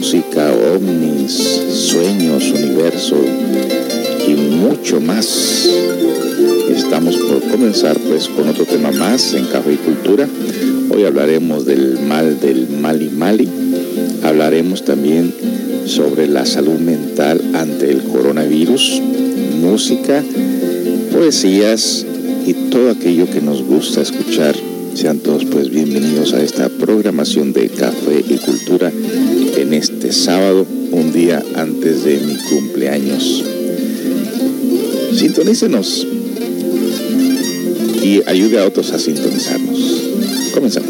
música, ovnis, sueños, universo y mucho más. Estamos por comenzar pues con otro tema más en Café y Cultura. Hoy hablaremos del mal del Mali Mali. Hablaremos también sobre la salud mental ante el coronavirus, música, poesías y todo aquello que nos gusta escuchar. Sean todos pues bienvenidos a esta programación de Café y Cultura este sábado, un día antes de mi cumpleaños. Sintonícenos y ayude a otros a sintonizarnos. Comenzamos.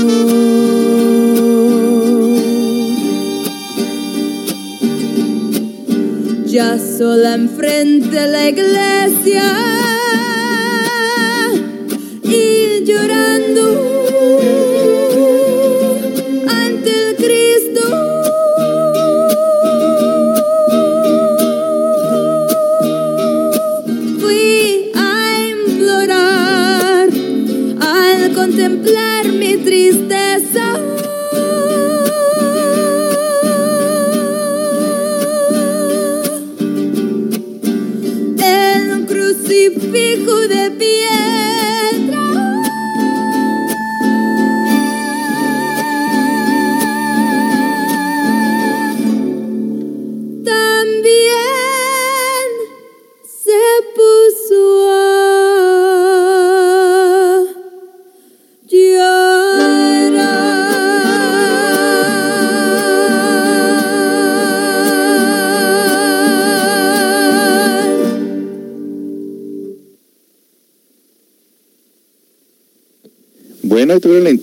ella sola enfrente de la iglesia y llorando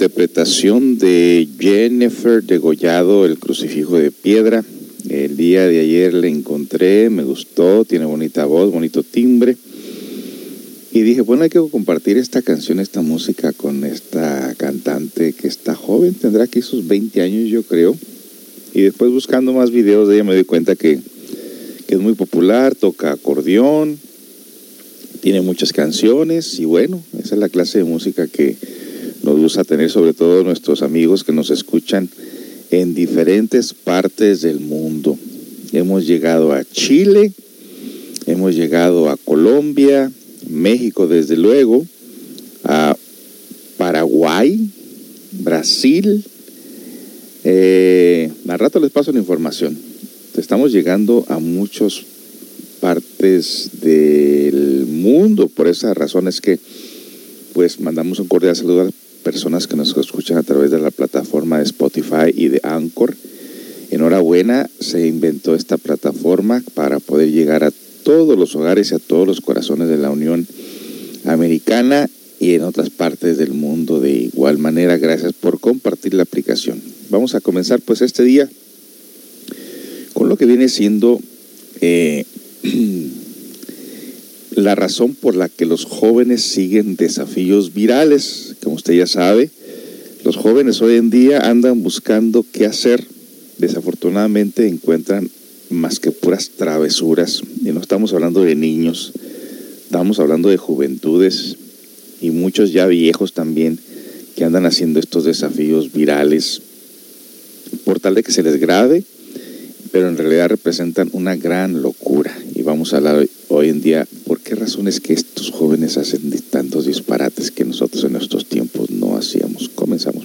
interpretación de Jennifer Degollado, el crucifijo de piedra. El día de ayer le encontré, me gustó, tiene bonita voz, bonito timbre. Y dije, bueno, hay que compartir esta canción, esta música con esta cantante que está joven, tendrá aquí sus 20 años yo creo. Y después buscando más videos de ella me di cuenta que, que es muy popular, toca acordeón, tiene muchas canciones y bueno, esa es la clase de música que nos gusta tener sobre todo nuestros amigos que nos escuchan en diferentes partes del mundo. Hemos llegado a Chile, hemos llegado a Colombia, México desde luego, a Paraguay, Brasil. Eh, al rato les paso la información. Estamos llegando a muchas partes del mundo. Por esa razón es que pues mandamos un cordial saludo personas que nos escuchan a través de la plataforma de Spotify y de Anchor. Enhorabuena, se inventó esta plataforma para poder llegar a todos los hogares y a todos los corazones de la Unión Americana y en otras partes del mundo de igual manera. Gracias por compartir la aplicación. Vamos a comenzar pues este día con lo que viene siendo eh, la razón por la que los jóvenes siguen desafíos virales. Como usted ya sabe, los jóvenes hoy en día andan buscando qué hacer. Desafortunadamente encuentran más que puras travesuras. Y no estamos hablando de niños, estamos hablando de juventudes y muchos ya viejos también que andan haciendo estos desafíos virales por tal de que se les grave, pero en realidad representan una gran locura. Y vamos a hablar hoy en día razones que estos jóvenes hacen tantos disparates que nosotros en nuestros tiempos no hacíamos. Comenzamos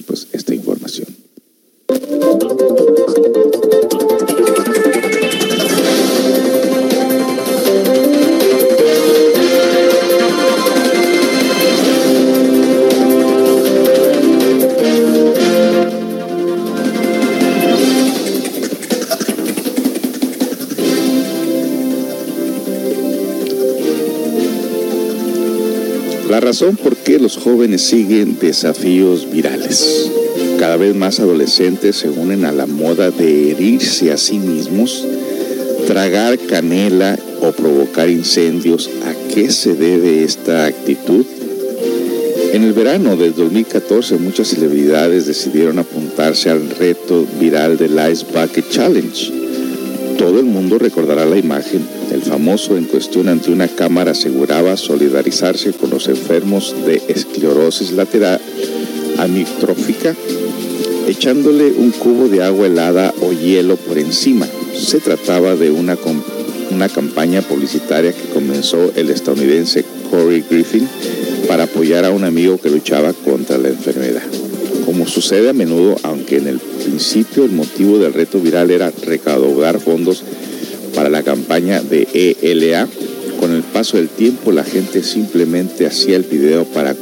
razón por qué los jóvenes siguen desafíos virales. Cada vez más adolescentes se unen a la moda de herirse a sí mismos, tragar canela o provocar incendios. ¿A qué se debe esta actitud? En el verano del 2014 muchas celebridades decidieron apuntarse al reto viral del Ice Bucket Challenge. Todo el mundo recordará la imagen famoso en cuestión ante una cámara aseguraba solidarizarse con los enfermos de esclerosis lateral amiotrófica, echándole un cubo de agua helada o hielo por encima. Se trataba de una, una campaña publicitaria que comenzó el estadounidense Corey Griffin para apoyar a un amigo que luchaba contra la enfermedad. Como sucede a menudo, aunque en el principio el motivo del reto viral era recaudar fondos para la campaña de ELA. Con el paso del tiempo la gente simplemente hacía el video para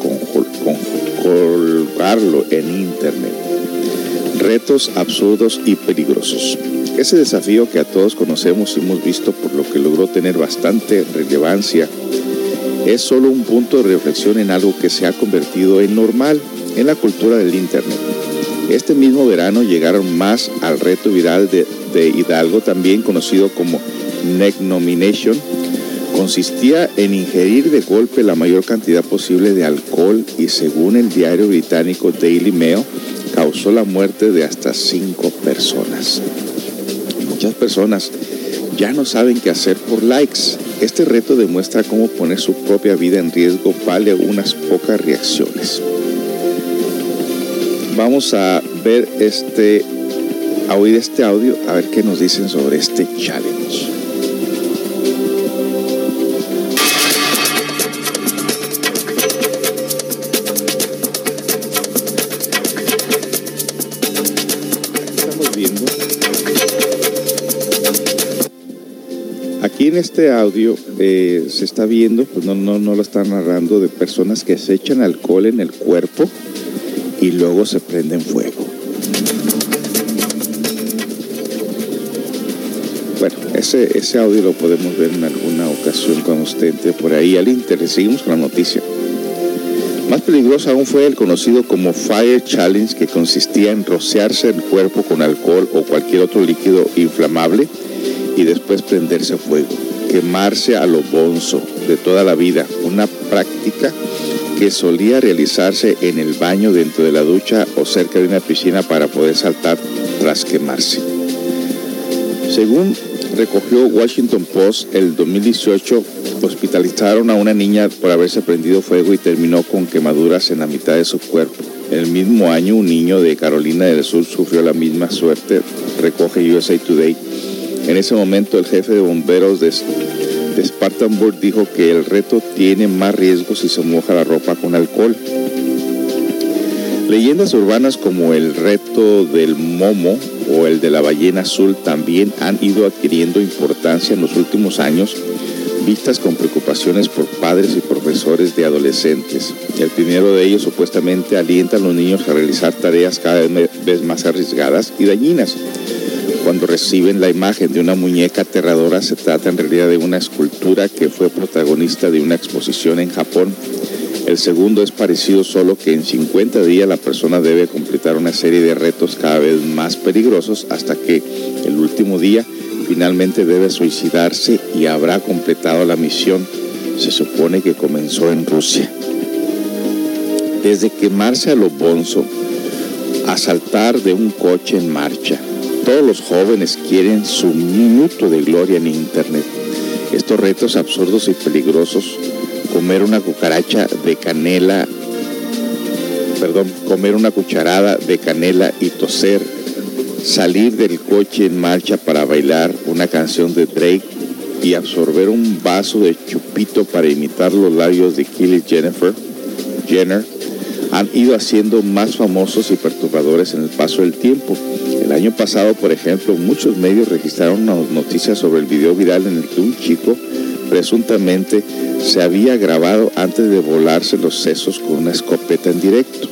colgarlo en internet. Retos absurdos y peligrosos. Ese desafío que a todos conocemos y hemos visto por lo que logró tener bastante relevancia es solo un punto de reflexión en algo que se ha convertido en normal en la cultura del Internet. Este mismo verano llegaron más al reto viral de, de Hidalgo, también conocido como Neck Nomination. Consistía en ingerir de golpe la mayor cantidad posible de alcohol y según el diario británico Daily Mail, causó la muerte de hasta cinco personas. Muchas personas ya no saben qué hacer por likes. Este reto demuestra cómo poner su propia vida en riesgo vale unas pocas reacciones. Vamos a ver este, a oír este audio, a ver qué nos dicen sobre este challenge. En este audio eh, se está viendo, pues no, no, no lo están narrando, de personas que se echan alcohol en el cuerpo y luego se prenden fuego. Bueno, ese, ese audio lo podemos ver en alguna ocasión cuando usted entre por ahí al Inter. Seguimos con la noticia. Más peligroso aún fue el conocido como Fire Challenge, que consistía en rociarse el cuerpo con alcohol o cualquier otro líquido inflamable y después prenderse fuego. Quemarse a lo bonzo de toda la vida, una práctica que solía realizarse en el baño, dentro de la ducha o cerca de una piscina para poder saltar tras quemarse. Según recogió Washington Post, el 2018 hospitalizaron a una niña por haberse prendido fuego y terminó con quemaduras en la mitad de su cuerpo. El mismo año, un niño de Carolina del Sur sufrió la misma suerte, recoge USA Today. En ese momento, el jefe de bomberos de, Spartanburg dijo que el reto tiene más riesgos si se moja la ropa con alcohol. Leyendas urbanas como el reto del momo o el de la ballena azul también han ido adquiriendo importancia en los últimos años vistas con preocupaciones por padres y profesores de adolescentes. El primero de ellos supuestamente alienta a los niños a realizar tareas cada vez más arriesgadas y dañinas. Reciben la imagen de una muñeca aterradora, se trata en realidad de una escultura que fue protagonista de una exposición en Japón. El segundo es parecido solo que en 50 días la persona debe completar una serie de retos cada vez más peligrosos hasta que el último día finalmente debe suicidarse y habrá completado la misión. Se supone que comenzó en Rusia. Desde quemarse a lo bonzo a saltar de un coche en marcha. Todos los jóvenes quieren su minuto de gloria en Internet. Estos retos absurdos y peligrosos, comer una cucaracha de canela, perdón, comer una cucharada de canela y toser salir del coche en marcha para bailar una canción de Drake y absorber un vaso de chupito para imitar los labios de Kylie Jennifer, Jenner, han ido haciendo más famosos y perturbadores en el paso del tiempo. El año pasado, por ejemplo, muchos medios registraron noticias sobre el video viral en el que un chico presuntamente se había grabado antes de volarse los sesos con una escopeta en directo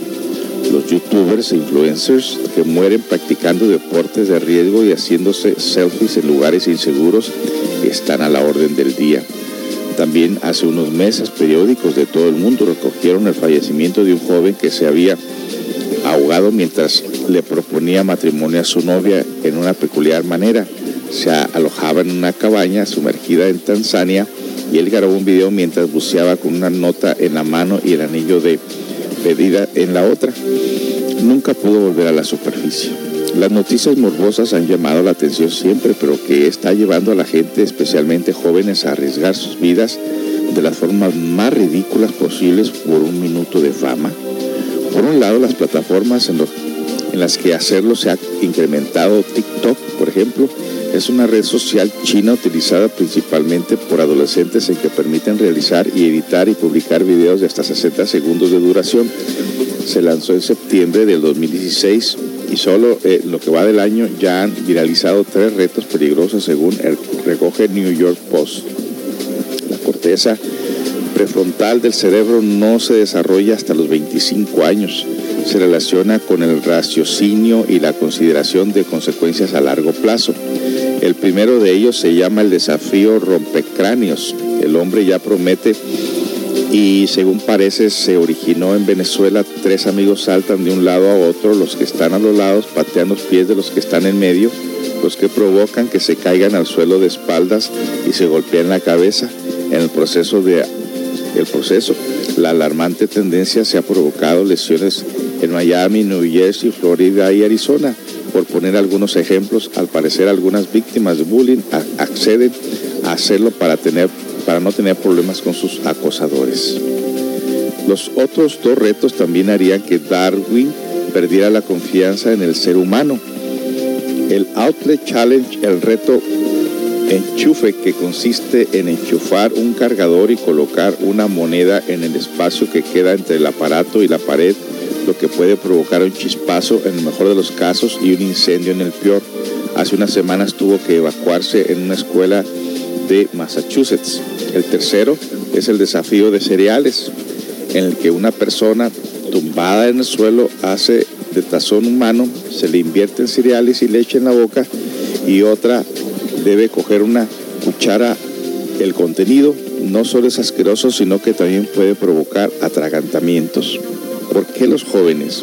los youtubers e influencers que mueren practicando deportes de riesgo y haciéndose selfies en lugares inseguros están a la orden del día. También hace unos meses periódicos de todo el mundo recogieron el fallecimiento de un joven que se había ahogado mientras le proponía matrimonio a su novia en una peculiar manera. Se alojaba en una cabaña sumergida en Tanzania y él grabó un video mientras buceaba con una nota en la mano y el anillo de pedida en la otra. Nunca pudo volver a la superficie. Las noticias morbosas han llamado la atención siempre, pero que está llevando a la gente, especialmente jóvenes, a arriesgar sus vidas de las formas más ridículas posibles por un minuto de fama. Por un lado, las plataformas en, en las que hacerlo se ha incrementado, TikTok, por ejemplo, es una red social china utilizada principalmente por adolescentes en que permiten realizar y editar y publicar videos de hasta 60 segundos de duración. Se lanzó en septiembre del 2016 y solo eh, lo que va del año ya han viralizado tres retos peligrosos según el recoge New York Post. La corteza prefrontal del cerebro no se desarrolla hasta los 25 años. Se relaciona con el raciocinio y la consideración de consecuencias a largo plazo. El primero de ellos se llama el desafío rompecráneos. El hombre ya promete y según parece se originó en Venezuela. Tres amigos saltan de un lado a otro, los que están a los lados patean los pies de los que están en medio, los que provocan que se caigan al suelo de espaldas y se golpean la cabeza. En el proceso de el proceso, la alarmante tendencia se ha provocado lesiones en Miami, New Jersey, Florida y Arizona. Por poner algunos ejemplos, al parecer algunas víctimas de bullying acceden a hacerlo para, tener, para no tener problemas con sus acosadores. Los otros dos retos también harían que Darwin perdiera la confianza en el ser humano. El Outlet Challenge, el reto enchufe que consiste en enchufar un cargador y colocar una moneda en el espacio que queda entre el aparato y la pared lo que puede provocar un chispazo en el mejor de los casos y un incendio en el peor. Hace unas semanas tuvo que evacuarse en una escuela de Massachusetts. El tercero es el desafío de cereales, en el que una persona tumbada en el suelo hace de tazón humano, se le invierte en cereales y leche en la boca y otra debe coger una cuchara el contenido no solo es asqueroso, sino que también puede provocar atragantamientos. ¿Por qué los jóvenes?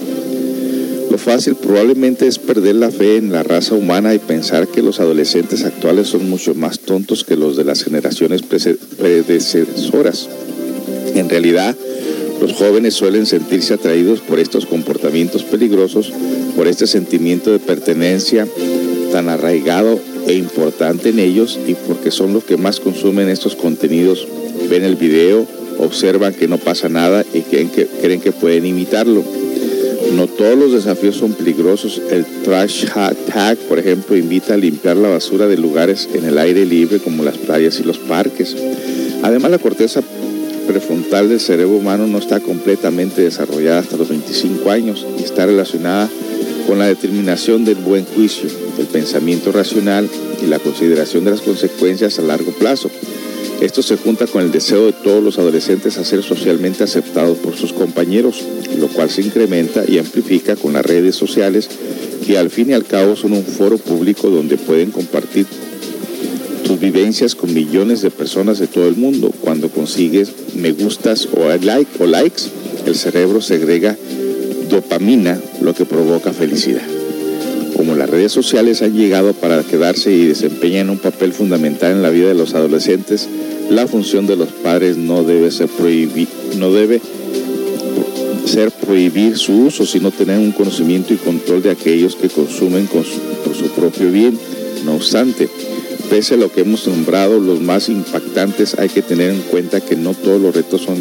Fácil probablemente es perder la fe en la raza humana y pensar que los adolescentes actuales son mucho más tontos que los de las generaciones predecesoras. En realidad, los jóvenes suelen sentirse atraídos por estos comportamientos peligrosos, por este sentimiento de pertenencia tan arraigado e importante en ellos y porque son los que más consumen estos contenidos, ven el video, observan que no pasa nada y creen que, creen que pueden imitarlo. No todos los desafíos son peligrosos. El trash tag, por ejemplo, invita a limpiar la basura de lugares en el aire libre como las playas y los parques. Además, la corteza prefrontal del cerebro humano no está completamente desarrollada hasta los 25 años y está relacionada con la determinación del buen juicio, el pensamiento racional y la consideración de las consecuencias a largo plazo. Esto se junta con el deseo de todos los adolescentes a ser socialmente aceptados por sus compañeros, lo cual se incrementa y amplifica con las redes sociales que al fin y al cabo son un foro público donde pueden compartir tus vivencias con millones de personas de todo el mundo. Cuando consigues me gustas o, like, o likes, el cerebro segrega dopamina, lo que provoca felicidad. Como las redes sociales han llegado para quedarse y desempeñan un papel fundamental en la vida de los adolescentes, la función de los padres no debe ser prohibir, no debe ser prohibir su uso, sino tener un conocimiento y control de aquellos que consumen por su propio bien. No obstante, pese a lo que hemos nombrado, los más impactantes, hay que tener en cuenta que no todos los retos son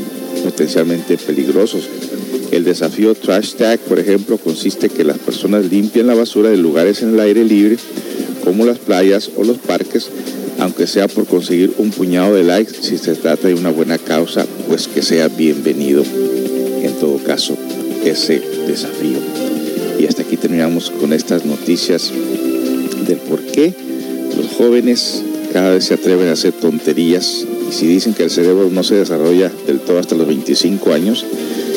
potencialmente peligrosos. El desafío Trash Tag, por ejemplo, consiste en que las personas limpien la basura de lugares en el aire libre, como las playas o los parques, aunque sea por conseguir un puñado de likes, si se trata de una buena causa, pues que sea bienvenido en todo caso ese desafío. Y hasta aquí terminamos con estas noticias del por qué los jóvenes cada vez se atreven a hacer tonterías y si dicen que el cerebro no se desarrolla del todo hasta los 25 años,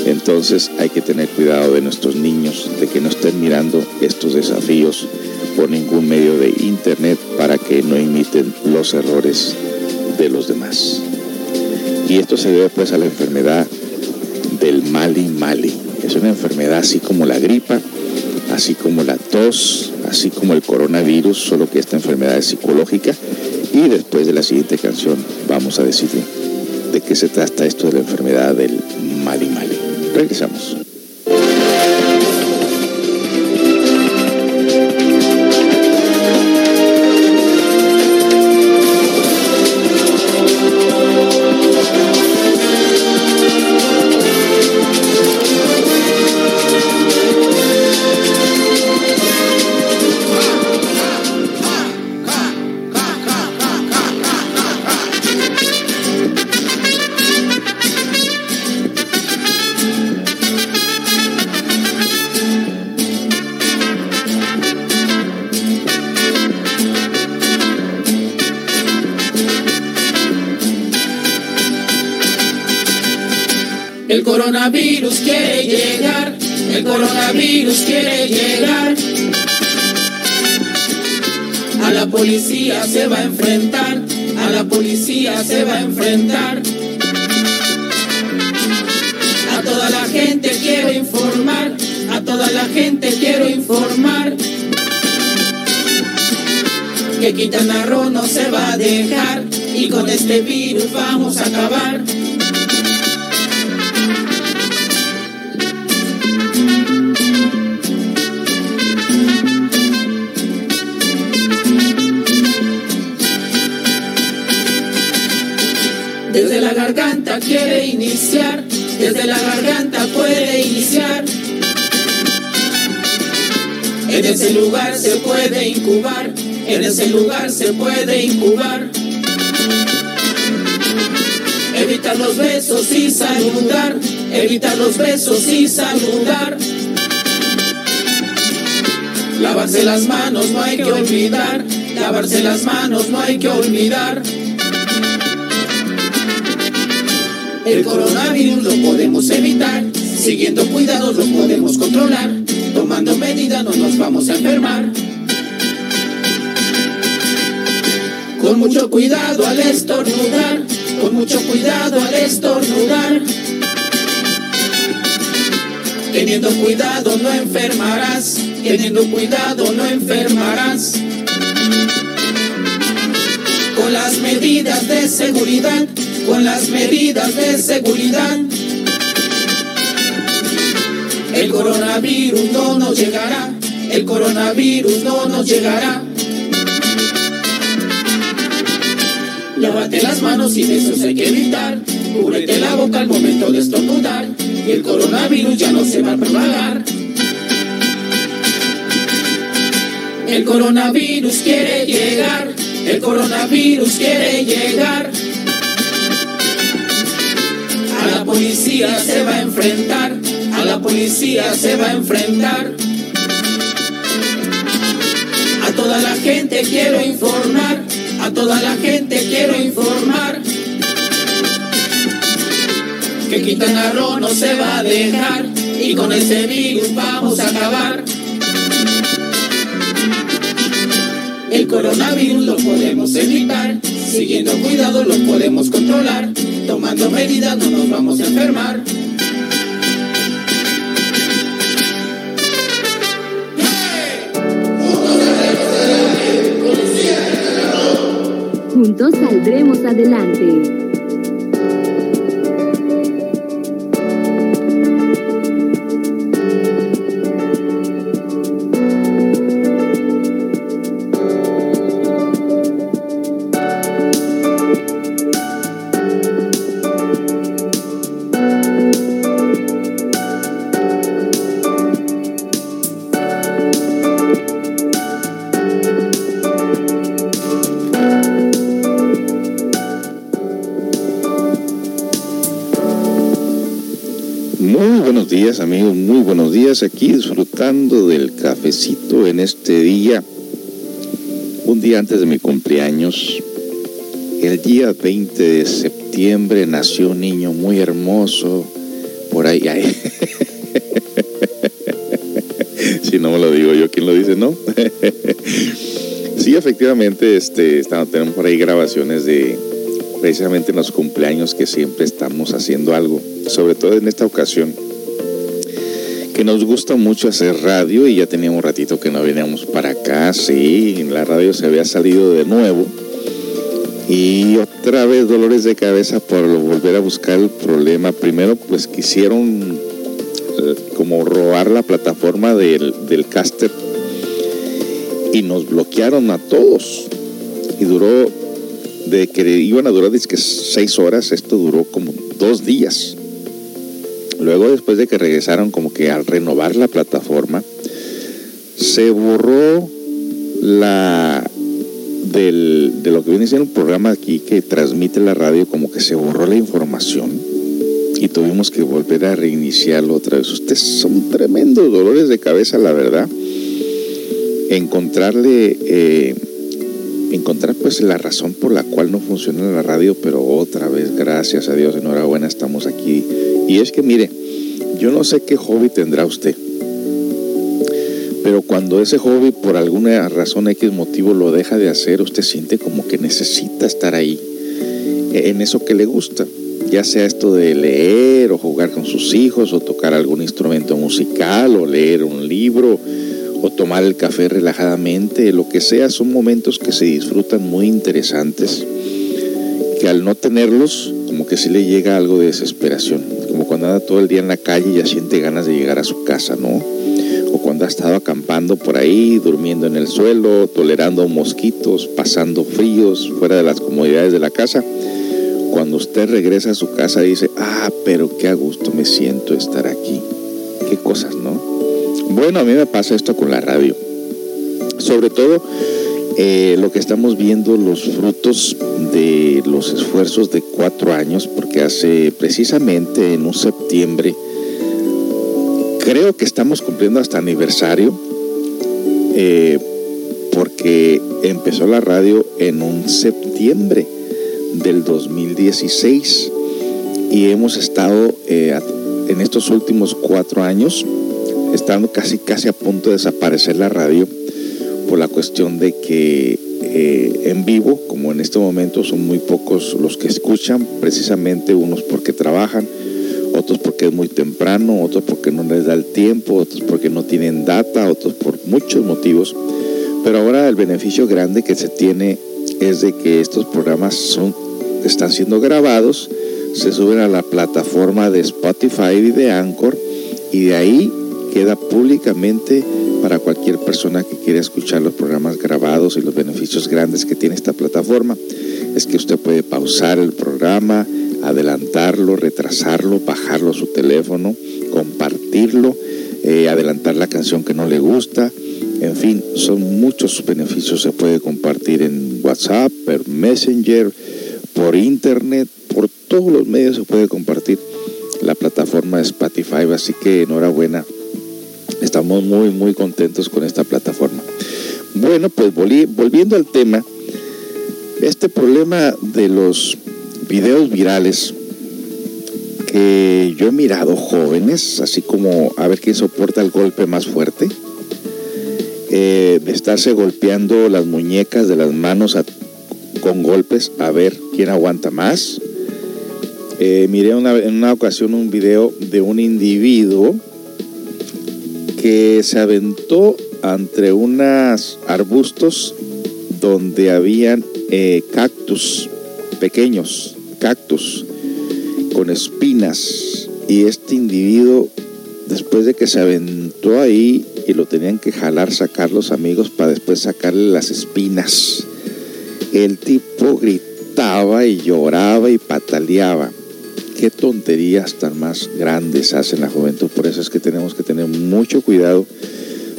entonces hay que tener cuidado de nuestros niños, de que no estén mirando estos desafíos por ningún medio de internet para que no imiten los errores de los demás. Y esto se debe pues a la enfermedad del Mali Mali. Es una enfermedad así como la gripa, así como la tos, así como el coronavirus, solo que esta enfermedad es psicológica. Y después de la siguiente canción vamos a decir de qué se trata esto de la enfermedad del Mali Mali. Regresamos. Coronavirus quiere llegar, el coronavirus quiere llegar. A la policía se va a enfrentar, a la policía se va a enfrentar. A toda la gente quiero informar, a toda la gente quiero informar. Que Quintana Roo no se va a dejar y con este virus vamos a acabar. La garganta quiere iniciar, desde la garganta puede iniciar. En ese lugar se puede incubar, en ese lugar se puede incubar. Evitar los besos y saludar, evitar los besos y saludar. Lavarse las manos no hay que olvidar, lavarse las manos no hay que olvidar. El coronavirus lo podemos evitar, siguiendo cuidados lo podemos controlar, tomando medidas no nos vamos a enfermar. Con mucho cuidado al estornudar, con mucho cuidado al estornudar. Teniendo cuidado no enfermarás, teniendo cuidado no enfermarás. Con las medidas de seguridad, con las medidas de seguridad. El coronavirus no nos llegará, el coronavirus no nos llegará. Lávate las manos y besos hay que evitar. Cúbrete la boca al momento de estornudar. Y el coronavirus ya no se va a propagar. El coronavirus quiere llegar. El coronavirus quiere llegar. Policía se va a enfrentar. A la policía se va a enfrentar. A toda la gente quiero informar. A toda la gente quiero informar que Quintana Roo no se va a dejar y con ese virus vamos a acabar. El coronavirus lo podemos evitar, siguiendo cuidado lo podemos controlar, tomando medidas no nos vamos a enfermar. Juntos saldremos adelante. Días. Aquí disfrutando del cafecito en este día, un día antes de mi cumpleaños. El día 20 de septiembre nació un niño muy hermoso. Por ahí, si no me lo digo yo, ¿quién lo dice? No. sí, efectivamente, este, estamos, tenemos por ahí grabaciones de precisamente en los cumpleaños que siempre estamos haciendo algo, sobre todo en esta ocasión que nos gusta mucho hacer radio y ya teníamos ratito que no veníamos para acá, sí, la radio se había salido de nuevo y otra vez dolores de cabeza por volver a buscar el problema. Primero pues quisieron eh, como robar la plataforma del, del caster y nos bloquearon a todos y duró de que iban a durar que seis horas, esto duró como dos días. Luego, después de que regresaron, como que al renovar la plataforma, se borró la del, de lo que viene siendo un programa aquí que transmite la radio, como que se borró la información y tuvimos que volver a reiniciarlo otra vez. Ustedes son tremendos dolores de cabeza, la verdad. Encontrarle, eh, encontrar pues la razón por la cual no funciona la radio, pero otra vez, gracias a Dios, enhorabuena, estamos aquí y es que mire, yo no sé qué hobby tendrá usted, pero cuando ese hobby por alguna razón X motivo lo deja de hacer, usted siente como que necesita estar ahí, en eso que le gusta, ya sea esto de leer o jugar con sus hijos o tocar algún instrumento musical o leer un libro o tomar el café relajadamente, lo que sea, son momentos que se disfrutan muy interesantes, que al no tenerlos, como que sí le llega algo de desesperación cuando anda todo el día en la calle y ya siente ganas de llegar a su casa, ¿no? O cuando ha estado acampando por ahí, durmiendo en el suelo, tolerando mosquitos, pasando fríos fuera de las comodidades de la casa. Cuando usted regresa a su casa dice, ah, pero qué a gusto me siento estar aquí. Qué cosas, ¿no? Bueno, a mí me pasa esto con la radio. Sobre todo eh, lo que estamos viendo, los frutos de los esfuerzos de cuatro años, porque hace precisamente en un septiembre, creo que estamos cumpliendo hasta aniversario, eh, porque empezó la radio en un septiembre del 2016 y hemos estado eh, en estos últimos cuatro años, estando casi casi a punto de desaparecer la radio por la cuestión de que eh, en vivo, como en este momento son muy pocos los que escuchan, precisamente unos porque trabajan, otros porque es muy temprano, otros porque no les da el tiempo, otros porque no tienen data, otros por muchos motivos. Pero ahora el beneficio grande que se tiene es de que estos programas son, están siendo grabados, se suben a la plataforma de Spotify y de Anchor y de ahí queda públicamente para cualquier persona que quiera escuchar los programas grabados y los beneficios grandes que tiene esta plataforma. Es que usted puede pausar el programa, adelantarlo, retrasarlo, bajarlo a su teléfono, compartirlo, eh, adelantar la canción que no le gusta. En fin, son muchos beneficios. Se puede compartir en WhatsApp, por Messenger, por Internet, por todos los medios se puede compartir la plataforma Spotify. Así que enhorabuena. Estamos muy, muy contentos con esta plataforma. Bueno, pues volviendo al tema, este problema de los videos virales que yo he mirado jóvenes, así como a ver quién soporta el golpe más fuerte, eh, de estarse golpeando las muñecas de las manos con golpes a ver quién aguanta más. Eh, miré en una ocasión un video de un individuo que se aventó entre unos arbustos donde habían eh, cactus pequeños cactus con espinas y este individuo después de que se aventó ahí y lo tenían que jalar, sacar los amigos para después sacarle las espinas. El tipo gritaba y lloraba y pataleaba. Qué tonterías tan más grandes hacen la juventud. Por eso es que tenemos que tener mucho cuidado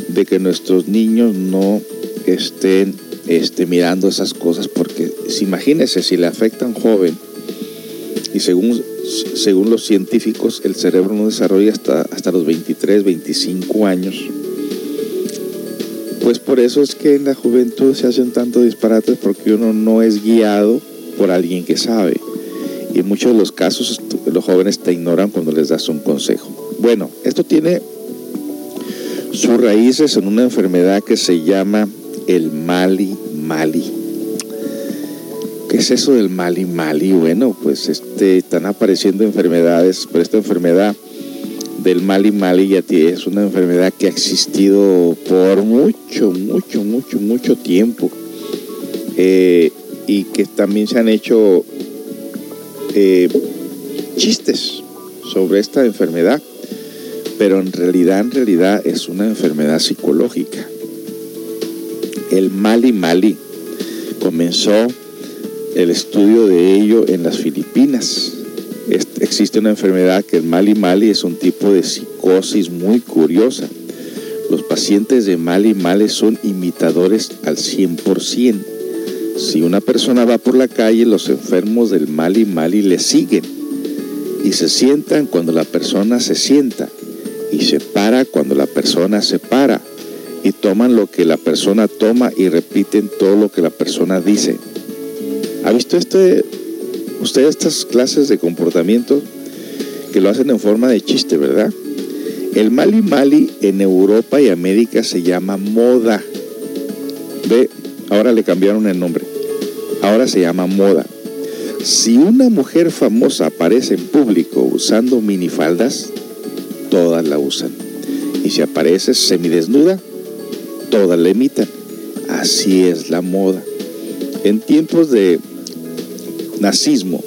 de que nuestros niños no estén este, mirando esas cosas, porque si imagínense si le afecta a un joven y según, según los científicos el cerebro no desarrolla hasta, hasta los 23, 25 años. Pues por eso es que en la juventud se hacen tantos disparates porque uno no es guiado por alguien que sabe. Y en muchos de los casos los jóvenes te ignoran cuando les das un consejo. Bueno, esto tiene sus raíces en una enfermedad que se llama el Mali Mali. ¿Qué es eso del Mali Mali? Bueno, pues este, están apareciendo enfermedades, pero esta enfermedad del Mali Mali ya es una enfermedad que ha existido por mucho, mucho, mucho, mucho tiempo. Eh, y que también se han hecho eh, chistes sobre esta enfermedad, pero en realidad, en realidad es una enfermedad psicológica. El Mali Mali comenzó el estudio de ello en las Filipinas. existe una enfermedad que el Mali Mali es un tipo de psicosis muy curiosa. Los pacientes de Mali Mali son imitadores al 100%. Si una persona va por la calle, los enfermos del Mali Mali le siguen y se sientan cuando la persona se sienta y se para cuando la persona se para y toman lo que la persona toma y repiten todo lo que la persona dice. ¿Ha visto este, usted estas clases de comportamiento que lo hacen en forma de chiste, verdad? El Mali Mali en Europa y América se llama moda. Ve, ahora le cambiaron el nombre. Ahora se llama moda. Si una mujer famosa aparece en público usando minifaldas, todas la usan. Y si aparece semidesnuda, todas la imitan. Así es la moda. En tiempos de nazismo.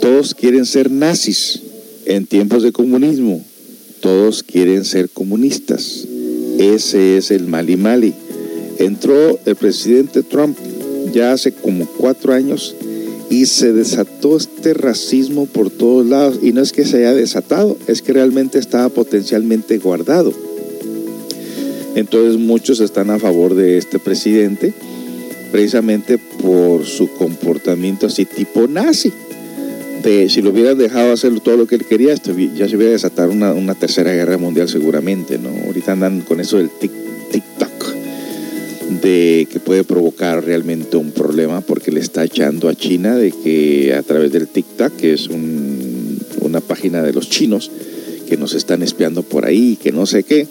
Todos quieren ser nazis. En tiempos de comunismo, todos quieren ser comunistas. Ese es el mali mali. Entró el presidente Trump ya hace como cuatro años y se desató este racismo por todos lados. Y no es que se haya desatado, es que realmente estaba potencialmente guardado. Entonces muchos están a favor de este presidente precisamente por su comportamiento así tipo nazi. De, si lo hubieran dejado hacer todo lo que él quería, ya se hubiera desatado una, una, tercera guerra mundial seguramente, ¿no? Ahorita andan con eso del TikTok, que puede provocar realmente un problema porque le está echando a China de que a través del TikTok, que es un, una página de los chinos, que nos están espiando por ahí, que no sé qué,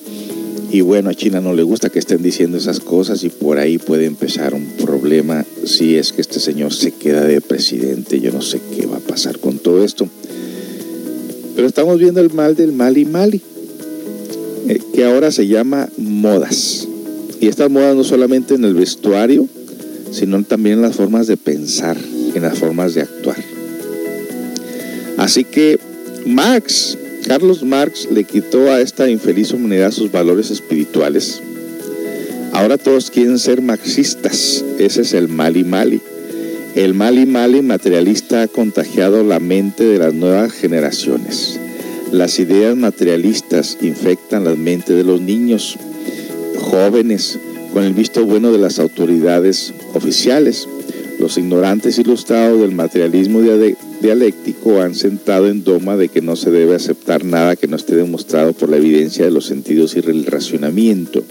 y bueno, a China no le gusta que estén diciendo esas cosas y por ahí puede empezar un problema si es que este señor se queda de presidente. Yo no sé qué va a pasar con todo esto. Pero estamos viendo el mal del mal y mali, eh, que ahora se llama modas. Y estas modas no solamente en el vestuario, sino también en las formas de pensar, en las formas de actuar. Así que Marx, Carlos Marx le quitó a esta infeliz humanidad sus valores espirituales. Ahora todos quieren ser marxistas. Ese es el mal y mali. El mal y mali materialista ha contagiado la mente de las nuevas generaciones. Las ideas materialistas infectan la mente de los niños, jóvenes, con el visto bueno de las autoridades oficiales. Los ignorantes ilustrados del materialismo dialéctico han sentado en doma de que no se debe aceptar nada que no esté demostrado por la evidencia de los sentidos y el racionamiento.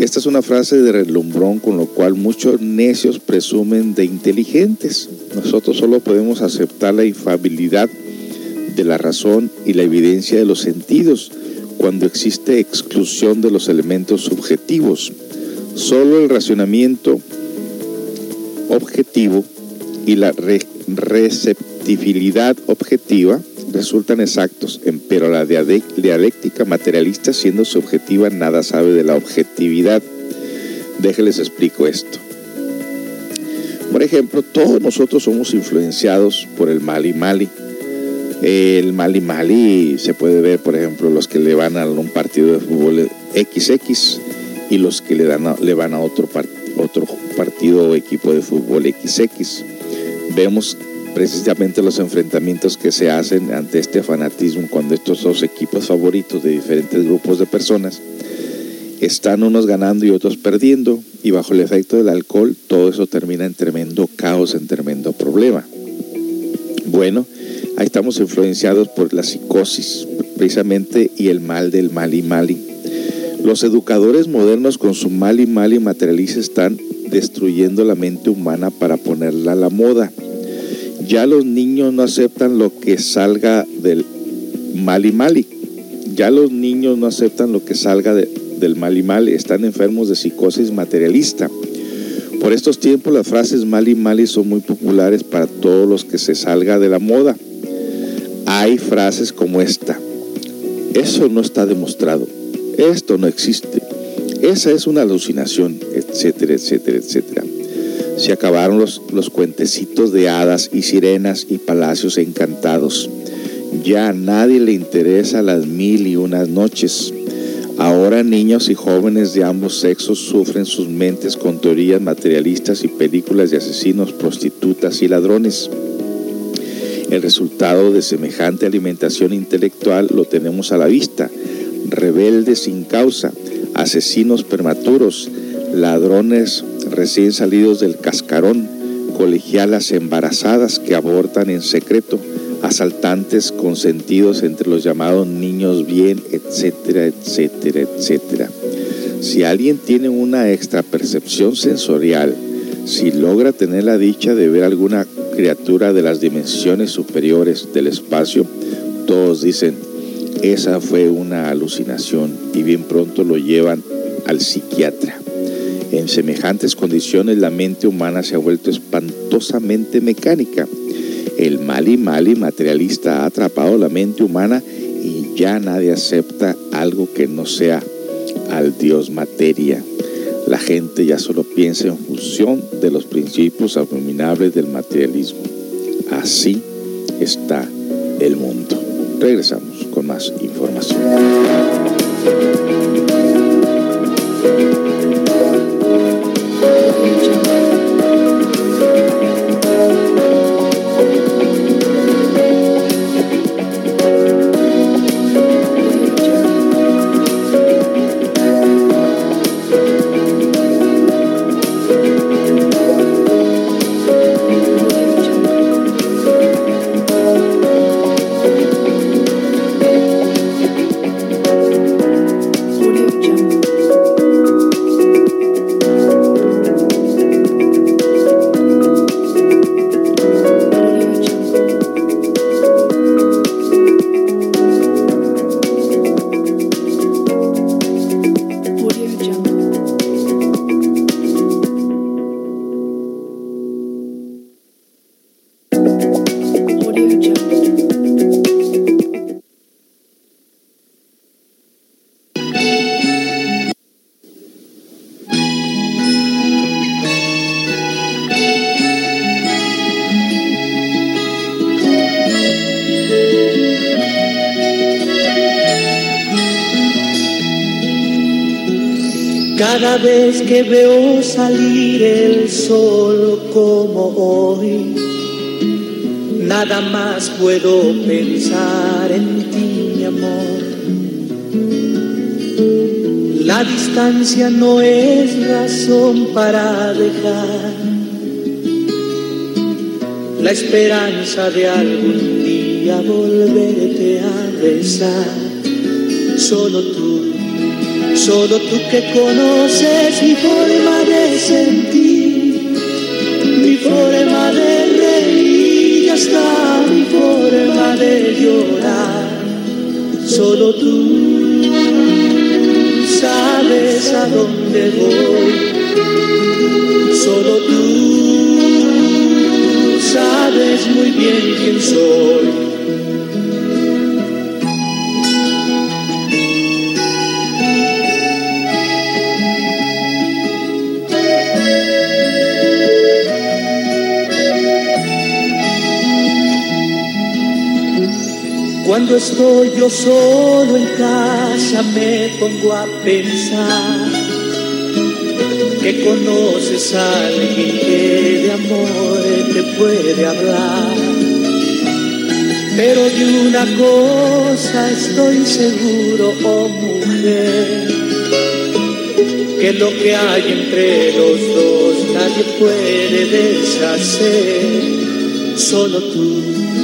Esta es una frase de relumbrón con lo cual muchos necios presumen de inteligentes. Nosotros solo podemos aceptar la infabilidad de la razón y la evidencia de los sentidos cuando existe exclusión de los elementos subjetivos. Solo el racionamiento objetivo y la receptibilidad objetiva resultan exactos, pero la dialéctica materialista siendo subjetiva nada sabe de la objetividad. Déjenles explico esto. Por ejemplo, todos nosotros somos influenciados por el Mali Mali. El Mali Mali se puede ver, por ejemplo, los que le van a un partido de fútbol XX y los que le, dan le van a otro, otro partido o equipo de fútbol XX. Vemos precisamente los enfrentamientos que se hacen ante este fanatismo cuando estos dos equipos favoritos de diferentes grupos de personas están unos ganando y otros perdiendo y bajo el efecto del alcohol todo eso termina en tremendo caos, en tremendo problema. Bueno, ahí estamos influenciados por la psicosis precisamente y el mal del mal y mali. Los educadores modernos con su mal y mal y materialista están destruyendo la mente humana para ponerla a la moda ya los niños no aceptan lo que salga del mal y mali. Ya los niños no aceptan lo que salga del mal y mali. Están enfermos de psicosis materialista. Por estos tiempos las frases mal y mali son muy populares para todos los que se salga de la moda. Hay frases como esta. Eso no está demostrado. Esto no existe. Esa es una alucinación, etcétera, etcétera, etcétera. Se acabaron los, los cuentecitos de hadas y sirenas y palacios encantados. Ya a nadie le interesa las mil y unas noches. Ahora niños y jóvenes de ambos sexos sufren sus mentes con teorías materialistas y películas de asesinos, prostitutas y ladrones. El resultado de semejante alimentación intelectual lo tenemos a la vista. Rebeldes sin causa, asesinos prematuros, ladrones recién salidos del cascarón, colegialas embarazadas que abortan en secreto, asaltantes consentidos entre los llamados niños bien, etcétera, etcétera, etcétera. Si alguien tiene una extra percepción sensorial, si logra tener la dicha de ver alguna criatura de las dimensiones superiores del espacio, todos dicen, esa fue una alucinación y bien pronto lo llevan al psiquiatra. En semejantes condiciones la mente humana se ha vuelto espantosamente mecánica. El mal y mal y materialista ha atrapado la mente humana y ya nadie acepta algo que no sea al Dios materia. La gente ya solo piensa en función de los principios abominables del materialismo. Así está el mundo. Regresamos con más información. Nada más puedo pensar en ti, mi amor. La distancia no es razón para dejar la esperanza de algún día volverte a besar. Solo tú Solo tú que conoces mi forma de sentir, mi forma de llorar. Solo tú sabes a dónde voy. Solo tú sabes muy bien quién soy. Cuando estoy yo solo en casa me pongo a pensar que conoces a alguien que de amor te puede hablar. Pero de una cosa estoy seguro, oh mujer, que lo que hay entre los dos nadie puede deshacer, solo tú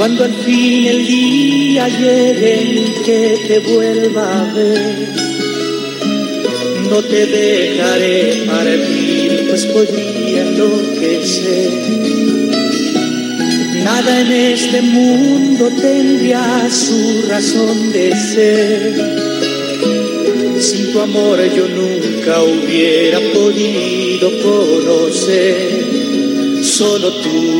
Cuando al fin el día llegue en que te vuelva a ver, no te dejaré partir, pues podría enloquecer. Nada en este mundo tendría su razón de ser. Sin tu amor yo nunca hubiera podido conocer, solo tú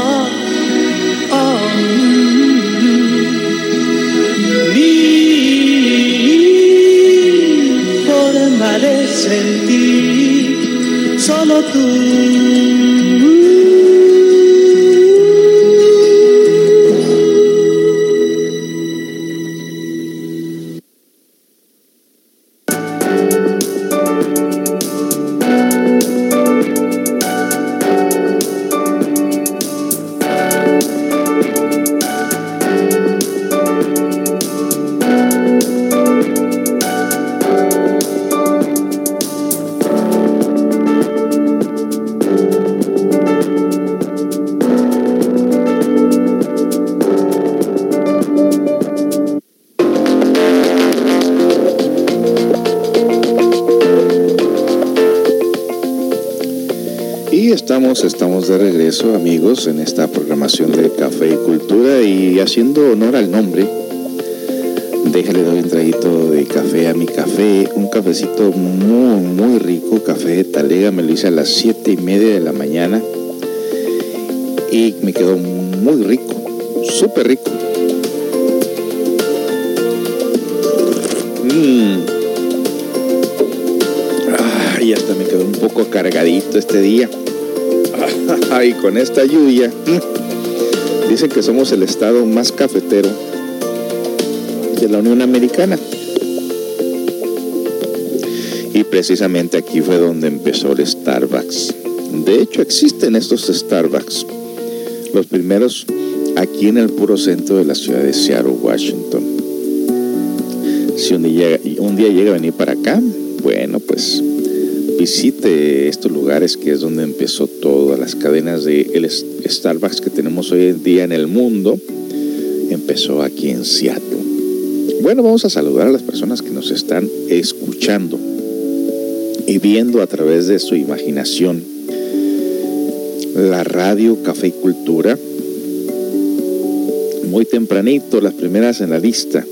sentir solo tú. Haciendo honor al nombre, déjale doy un traguito de café a mi café, un cafecito muy muy rico, café de talega, me lo hice a las siete y media de la mañana y me quedó muy rico, súper rico. Mm. y hasta me quedó un poco cargadito este día. Y con esta lluvia, dicen que somos el estado más cafetero de la Unión Americana. Y precisamente aquí fue donde empezó el Starbucks. De hecho, existen estos Starbucks. Los primeros aquí en el puro centro de la ciudad de Seattle, Washington. Si un día, llega a venir para acá, bueno, pues visite estos lugares que es donde empezó todas las cadenas de el Starbucks que tenemos hoy en día en el mundo. Empezó aquí en Seattle. Bueno, vamos a saludar a las personas que nos están escuchando y viendo a través de su imaginación la radio Café y Cultura. Muy tempranito, las primeras en la lista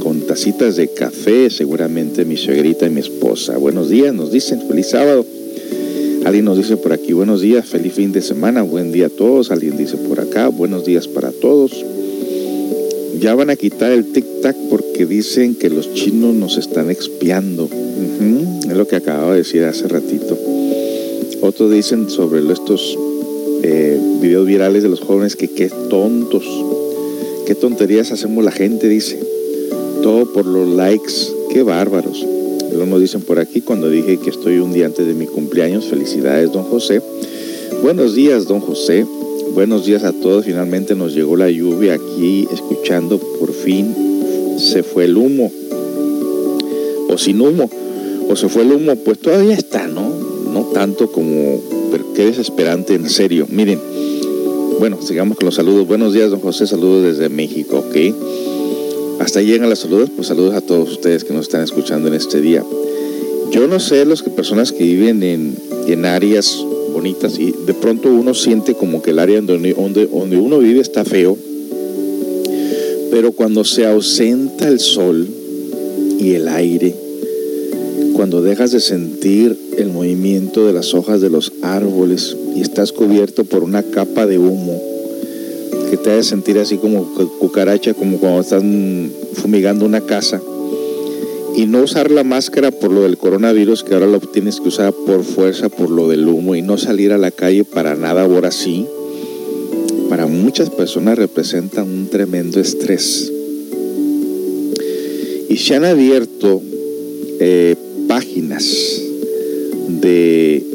con tacitas de café, seguramente mi suegrita y mi esposa. Buenos días, nos dicen, feliz sábado. Alguien nos dice por aquí, buenos días, feliz fin de semana, buen día a todos. Alguien dice por acá, buenos días para todos. Ya van a quitar el tic-tac porque dicen que los chinos nos están expiando. Es lo que acababa de decir hace ratito. Otros dicen sobre estos eh, videos virales de los jóvenes que qué tontos, qué tonterías hacemos la gente, dice todo por los likes. Qué bárbaros. Luego nos dicen por aquí cuando dije que estoy un día antes de mi cumpleaños. Felicidades, don José. Buenos días, don José. Buenos días a todos. Finalmente nos llegó la lluvia aquí, escuchando por fin. Se fue el humo. O sin humo. O se fue el humo. Pues todavía está, ¿no? No tanto como... Pero qué desesperante, en serio. Miren. Bueno, sigamos con los saludos. Buenos días, don José. Saludos desde México, ¿ok? Hasta llegan las saludos, pues saludos a todos ustedes que nos están escuchando en este día. Yo no sé las personas que viven en, en áreas bonitas y de pronto uno siente como que el área donde, donde, donde uno vive está feo, pero cuando se ausenta el sol y el aire, cuando dejas de sentir el movimiento de las hojas de los árboles y estás cubierto por una capa de humo, que te hace sentir así como cucaracha, como cuando están fumigando una casa. Y no usar la máscara por lo del coronavirus, que ahora lo tienes que usar por fuerza, por lo del humo, y no salir a la calle para nada ahora sí, para muchas personas representa un tremendo estrés. Y se han abierto eh, páginas de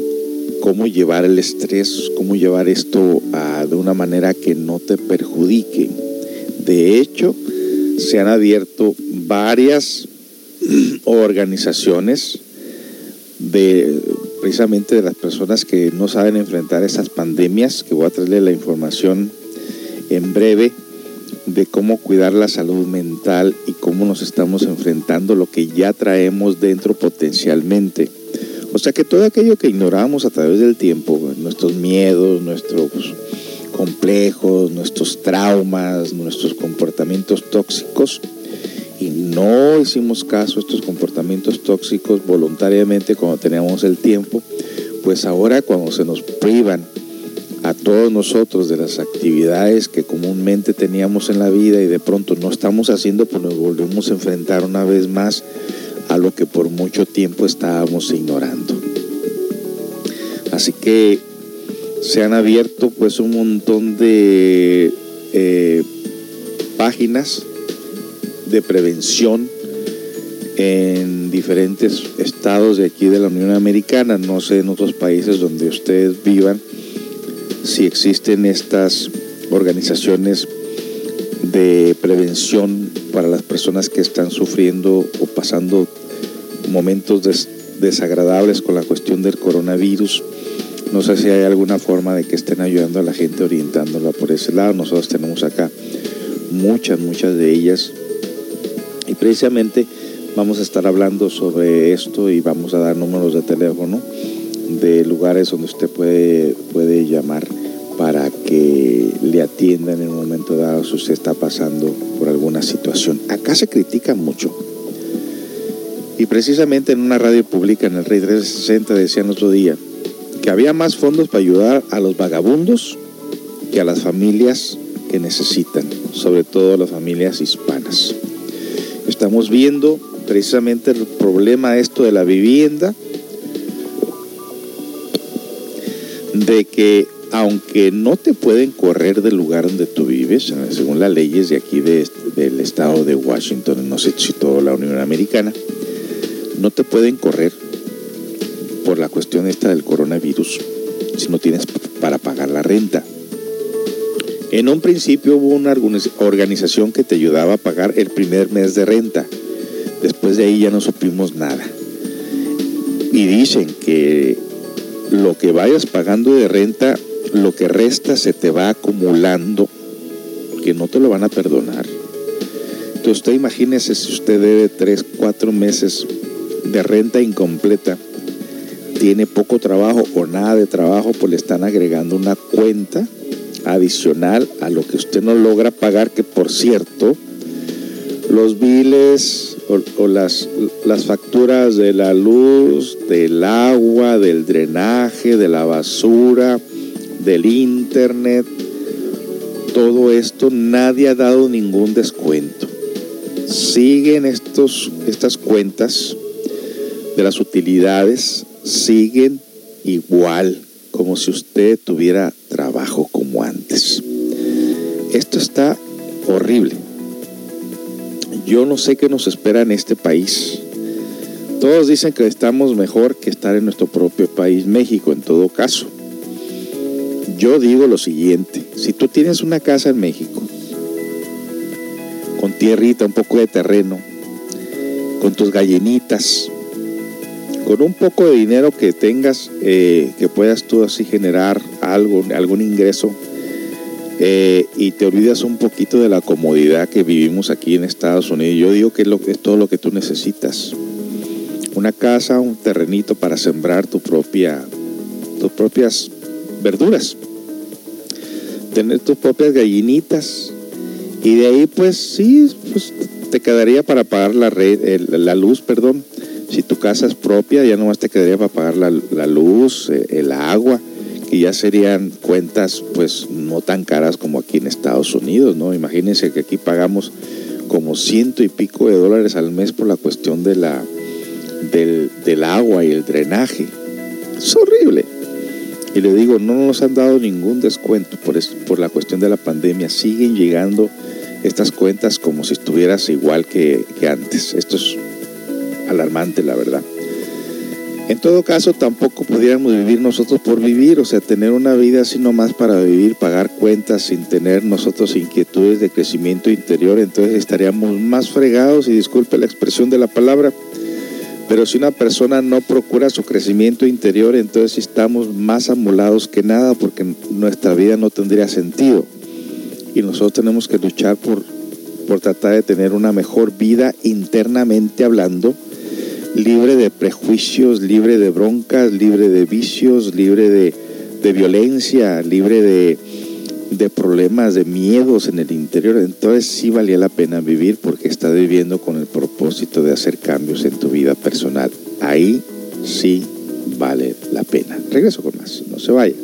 cómo llevar el estrés, cómo llevar esto de una manera que no te perjudique. De hecho, se han abierto varias organizaciones de precisamente de las personas que no saben enfrentar esas pandemias, que voy a traerle la información en breve de cómo cuidar la salud mental y cómo nos estamos enfrentando lo que ya traemos dentro potencialmente. O sea que todo aquello que ignoramos a través del tiempo, nuestros miedos, nuestros complejos, nuestros traumas, nuestros comportamientos tóxicos, y no hicimos caso a estos comportamientos tóxicos voluntariamente cuando teníamos el tiempo, pues ahora cuando se nos privan a todos nosotros de las actividades que comúnmente teníamos en la vida y de pronto no estamos haciendo, pues nos volvemos a enfrentar una vez más a lo que por mucho tiempo estábamos ignorando. Así que se han abierto pues un montón de eh, páginas de prevención en diferentes estados de aquí de la Unión Americana, no sé en otros países donde ustedes vivan, si existen estas organizaciones de prevención para las personas que están sufriendo o pasando momentos desagradables con la cuestión del coronavirus. No sé si hay alguna forma de que estén ayudando a la gente orientándola por ese lado. Nosotros tenemos acá muchas, muchas de ellas. Y precisamente vamos a estar hablando sobre esto y vamos a dar números de teléfono de lugares donde usted puede, puede llamar para que le atiendan en el momento dado si usted está pasando por alguna situación. Acá se critica mucho y precisamente en una radio pública en el Rey 360 decían otro día que había más fondos para ayudar a los vagabundos que a las familias que necesitan, sobre todo las familias hispanas. Estamos viendo precisamente el problema esto de la vivienda, de que aunque no te pueden correr del lugar donde tú vives, según las leyes de aquí del estado de Washington, no sé si toda la Unión Americana, no te pueden correr por la cuestión esta del coronavirus. si no tienes para pagar la renta. En un principio hubo una organización que te ayudaba a pagar el primer mes de renta. Después de ahí ya no supimos nada. Y dicen que lo que vayas pagando de renta, lo que resta se te va acumulando, que no te lo van a perdonar. Entonces usted imagínese si usted debe 3, 4 meses de renta incompleta, tiene poco trabajo o nada de trabajo, pues le están agregando una cuenta adicional a lo que usted no logra pagar, que por cierto, los biles o, las, las facturas de la luz, del agua, del drenaje, de la basura, del internet, todo esto nadie ha dado ningún descuento. Siguen estos, estas cuentas de las utilidades, siguen igual como si usted tuviera trabajo como antes. Esto está horrible. Yo no sé qué nos espera en este país. Todos dicen que estamos mejor que estar en nuestro propio país, México, en todo caso. Yo digo lo siguiente, si tú tienes una casa en México, con tierrita, un poco de terreno, con tus gallinitas, con un poco de dinero que tengas, eh, que puedas tú así generar algo, algún ingreso, eh, y te olvidas un poquito de la comodidad que vivimos aquí en Estados Unidos. Yo digo que es, lo, es todo lo que tú necesitas. Una casa, un terrenito para sembrar tu propia, tus propias verduras. Tener tus propias gallinitas. Y de ahí, pues sí, pues, te quedaría para pagar la, red, la luz, perdón, si tu casa es propia, ya nomás te quedaría para pagar la, luz, eh, el agua, que ya serían cuentas pues no tan caras como aquí en Estados Unidos, ¿no? Imagínense que aquí pagamos como ciento y pico de dólares al mes por la cuestión de la, del, del agua y el drenaje. Es horrible. Y le digo, no nos han dado ningún descuento por, por la cuestión de la pandemia. Siguen llegando estas cuentas como si estuvieras igual que, que antes. Esto es alarmante, la verdad. En todo caso, tampoco pudiéramos vivir nosotros por vivir, o sea, tener una vida así nomás para vivir, pagar cuentas sin tener nosotros inquietudes de crecimiento interior, entonces estaríamos más fregados, y disculpe la expresión de la palabra, pero si una persona no procura su crecimiento interior, entonces estamos más amolados que nada porque nuestra vida no tendría sentido. Y nosotros tenemos que luchar por, por tratar de tener una mejor vida internamente hablando, libre de prejuicios, libre de broncas, libre de vicios, libre de, violencia, libre de, de, problemas, de miedos en el interior. Entonces sí valía la pena vivir porque estás viviendo con el propósito de hacer cambios en tu vida personal. Ahí sí vale la pena. Regreso con más, no se vaya.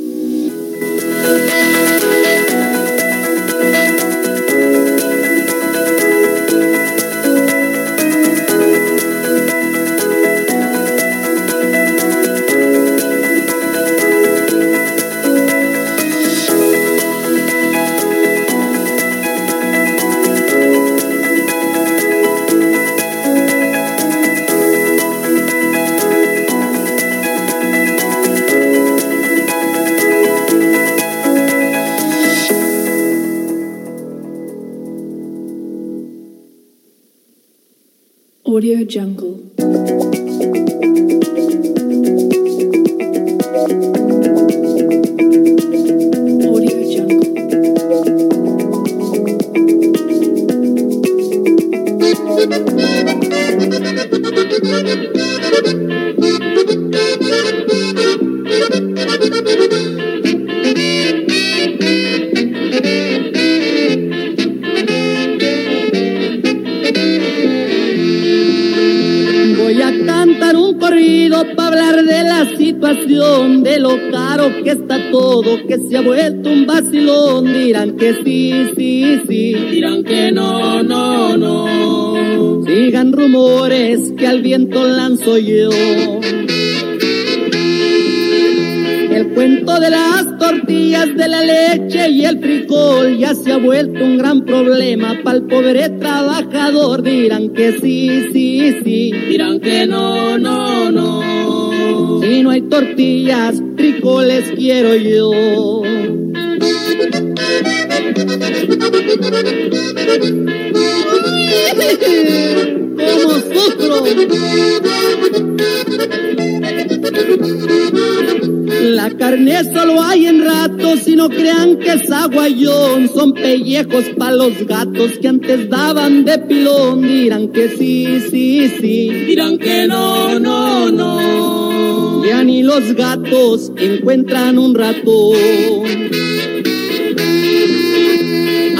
Viento lanzo yo. El cuento de las tortillas, de la leche y el frijol ya se ha vuelto un gran problema para el pobre trabajador. Dirán que sí, sí, sí. Dirán que no, no, no. Si no hay tortillas, frijoles quiero yo. carne solo hay en ratos y no crean que es aguayón. Son pellejos para los gatos que antes daban de pilón. Dirán que sí, sí, sí. Dirán que no, no, no. Ya ni los gatos encuentran un ratón.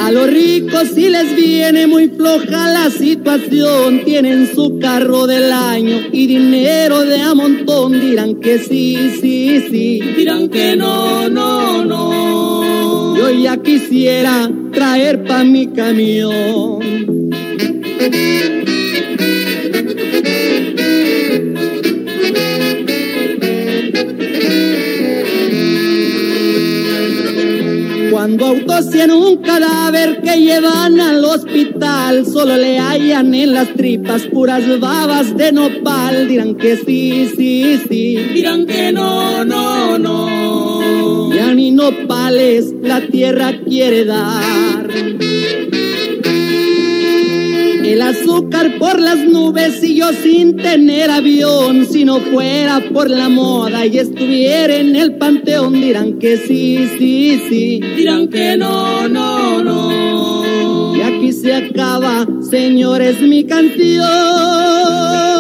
A los ricos si les viene muy floja la situación, tienen su carro del año y dinero de a montón, dirán que sí, sí, sí. Dirán que no, no, no. Yo ya quisiera traer pa' mi camión. Solo le hallan en las tripas puras babas de nopal. Dirán que sí, sí, sí. Dirán que no, no, no. Ya ni nopales la tierra quiere dar. El azúcar por las nubes y yo sin tener avión. Si no fuera por la moda y estuviera en el panteón, dirán que sí, sí, sí. Dirán que no, no, aquí se acaba, señores, mi canción.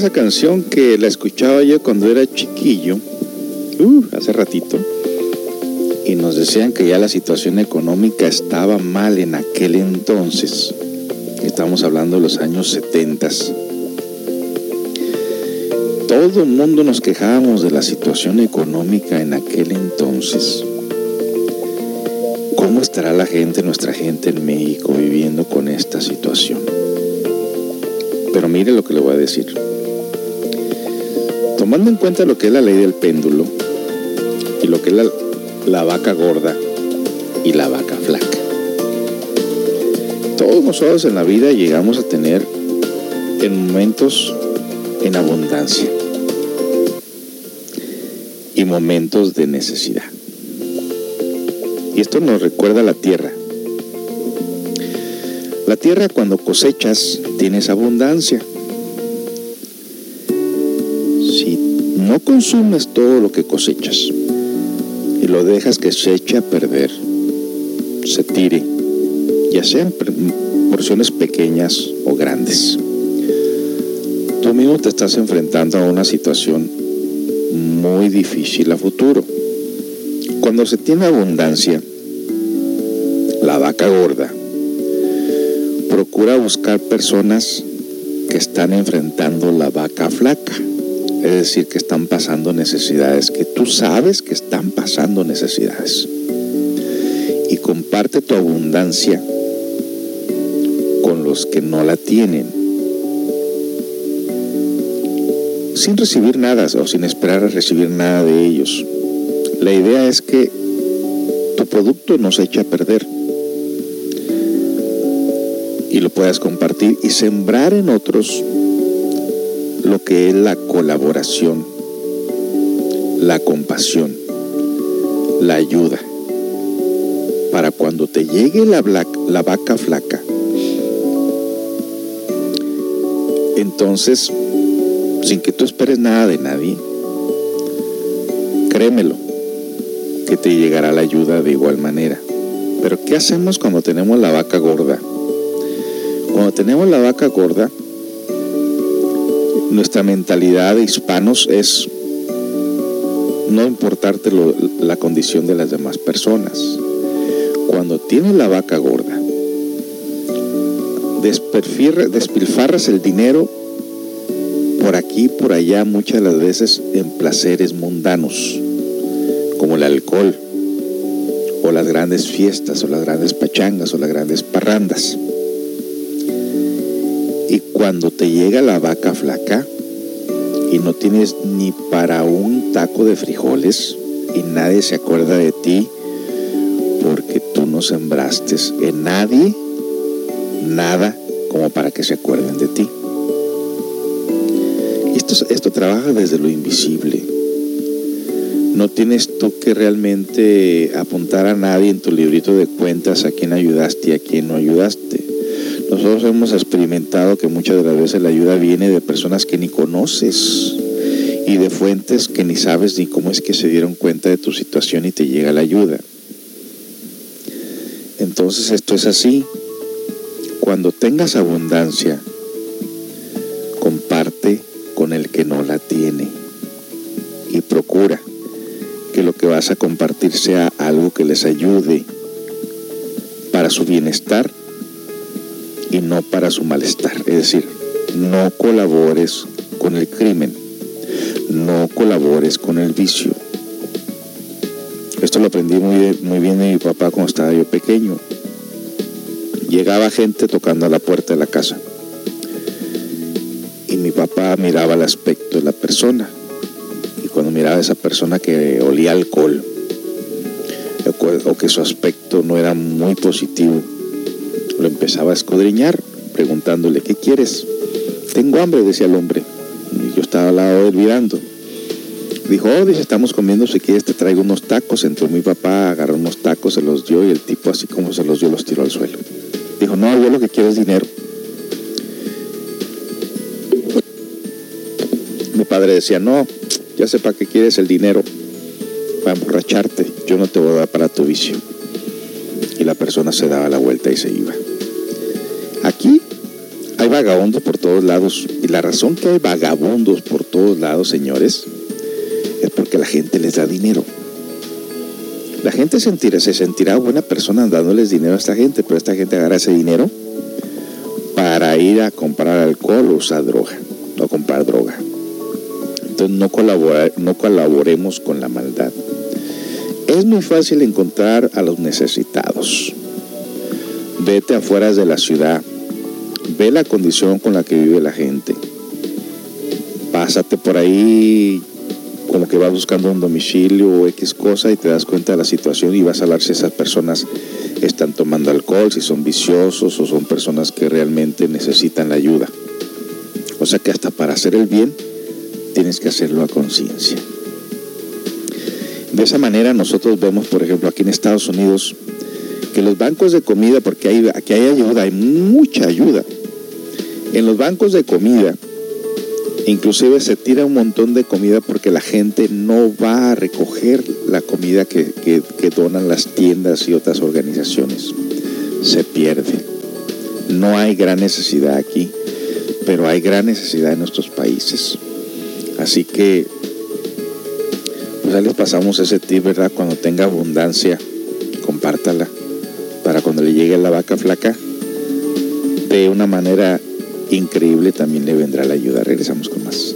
Esa canción que la escuchaba yo cuando era chiquillo, uh, hace ratito, y nos decían que ya la situación económica estaba mal en aquel entonces. Estamos hablando de los años 70. Todo el mundo nos quejábamos de la situación económica en aquel entonces. ¿Cómo estará la gente, nuestra gente en México viviendo con esta situación? Pero mire lo que le voy a decir. Tomando en cuenta lo que es la ley del péndulo y lo que es la, la vaca gorda y la vaca flaca. Todos nosotros en la vida llegamos a tener en momentos en abundancia y momentos de necesidad. Y esto nos recuerda a la tierra. La tierra cuando cosechas tienes abundancia. No consumes todo lo que cosechas y lo dejas que se eche a perder, se tire, ya sean porciones pequeñas o grandes, tú mismo te estás enfrentando a una situación muy difícil a futuro. Cuando se tiene abundancia, la vaca gorda procura buscar personas que están enfrentando la vaca flaca, es decir, que están pasando necesidades, que tú sabes que están pasando necesidades. Y comparte tu abundancia con los que no la tienen, sin recibir nada o sin esperar a recibir nada de ellos. La idea es que tu producto no se eche a perder y lo puedas compartir y sembrar en otros lo que es la colaboración, la compasión, la ayuda. Para cuando te llegue la, la vaca flaca, entonces, sin que tú esperes nada de nadie, créemelo, que te llegará la ayuda de igual manera. Pero ¿qué hacemos cuando tenemos la vaca gorda? Cuando tenemos la vaca gorda, nuestra mentalidad de hispanos es no importarte la condición de las demás personas. Cuando tienes la vaca gorda, despilfarras el dinero por aquí, por allá, muchas de las veces en placeres mundanos, como el alcohol, o las grandes fiestas, o las grandes pachangas, o las grandes parrandas. Cuando te llega la vaca flaca y no tienes ni para un taco de frijoles y nadie se acuerda de ti porque tú no sembraste en nadie nada como para que se acuerden de ti. Esto, esto trabaja desde lo invisible. No tienes tú que realmente apuntar a nadie en tu librito de cuentas a quién ayudaste y a quién no ayudaste. Nosotros hemos experimentado que muchas de las veces la ayuda viene de personas que ni conoces y de fuentes que ni sabes ni cómo es que se dieron cuenta de tu situación y te llega la ayuda. Entonces esto es así. Cuando tengas abundancia, comparte con el que no la tiene y procura que lo que vas a compartir sea algo que les ayude para su bienestar no para su malestar. Es decir, no colabores con el crimen, no colabores con el vicio. Esto lo aprendí muy, muy bien de mi papá cuando estaba yo pequeño. Llegaba gente tocando a la puerta de la casa y mi papá miraba el aspecto de la persona y cuando miraba a esa persona que olía alcohol o que su aspecto no era muy positivo, empezaba a escudriñar, preguntándole, ¿qué quieres? Tengo hambre, decía el hombre. Y yo estaba al lado de él. Dijo, oh, dice, estamos comiendo, si quieres te traigo unos tacos. Entró mi papá, agarró unos tacos, se los dio y el tipo así como se los dio los tiró al suelo. Dijo, no, yo lo que quiero es dinero. Mi padre decía, no, ya sé para qué quieres el dinero, para emborracharte, yo no te voy a dar para tu vicio. Y la persona se daba la vuelta y se iba. Aquí hay vagabundos por todos lados. Y la razón que hay vagabundos por todos lados, señores, es porque la gente les da dinero. La gente sentirá, se sentirá buena persona dándoles dinero a esta gente, pero esta gente agarra ese dinero para ir a comprar alcohol o usar droga, o comprar droga. Entonces no, no colaboremos con la maldad. Es muy fácil encontrar a los necesitados. Vete afuera de la ciudad, ve la condición con la que vive la gente. Pásate por ahí como que vas buscando un domicilio o X cosa y te das cuenta de la situación y vas a hablar si esas personas están tomando alcohol, si son viciosos o son personas que realmente necesitan la ayuda. O sea que hasta para hacer el bien tienes que hacerlo a conciencia. De esa manera nosotros vemos, por ejemplo, aquí en Estados Unidos, que los bancos de comida, porque hay, aquí hay ayuda, hay mucha ayuda. En los bancos de comida, inclusive se tira un montón de comida porque la gente no va a recoger la comida que, que, donan las tiendas y otras organizaciones. Se pierde. No hay gran necesidad aquí, pero hay gran necesidad en nuestros países. Así que, pues ahí les pasamos ese tip, ¿verdad? Cuando tenga abundancia, compártala para cuando le llegue la vaca flaca, de una manera increíble también le vendrá la ayuda. Regresamos con más.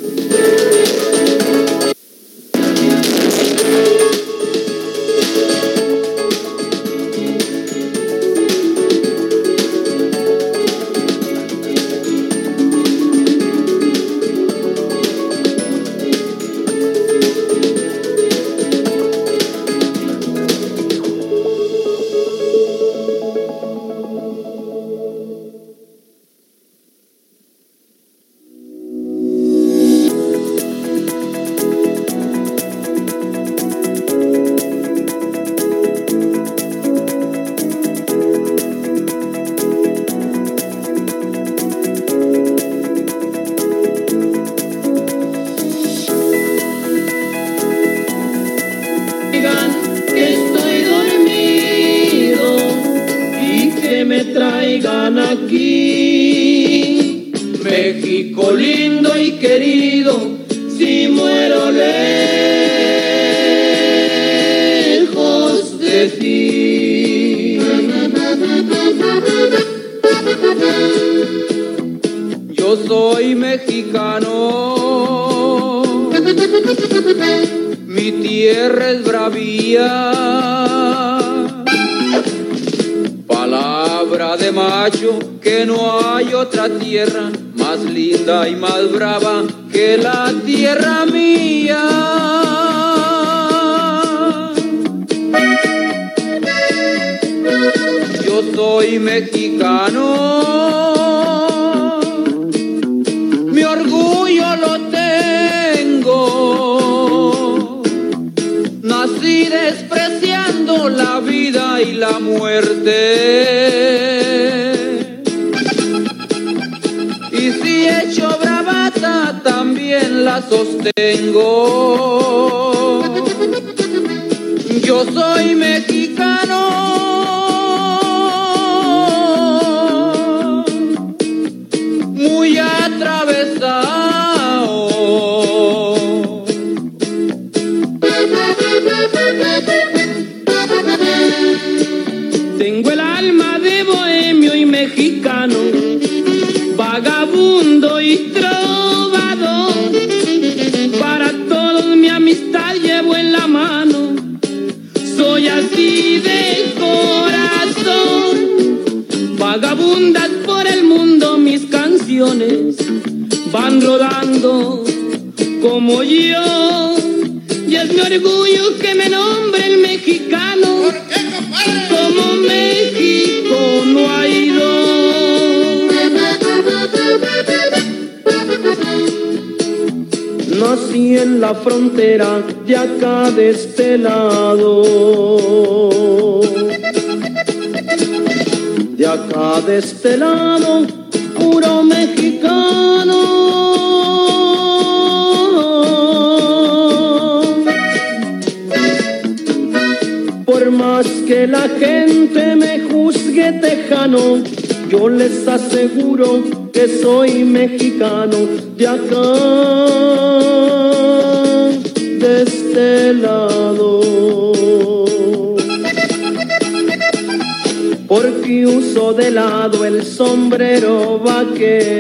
que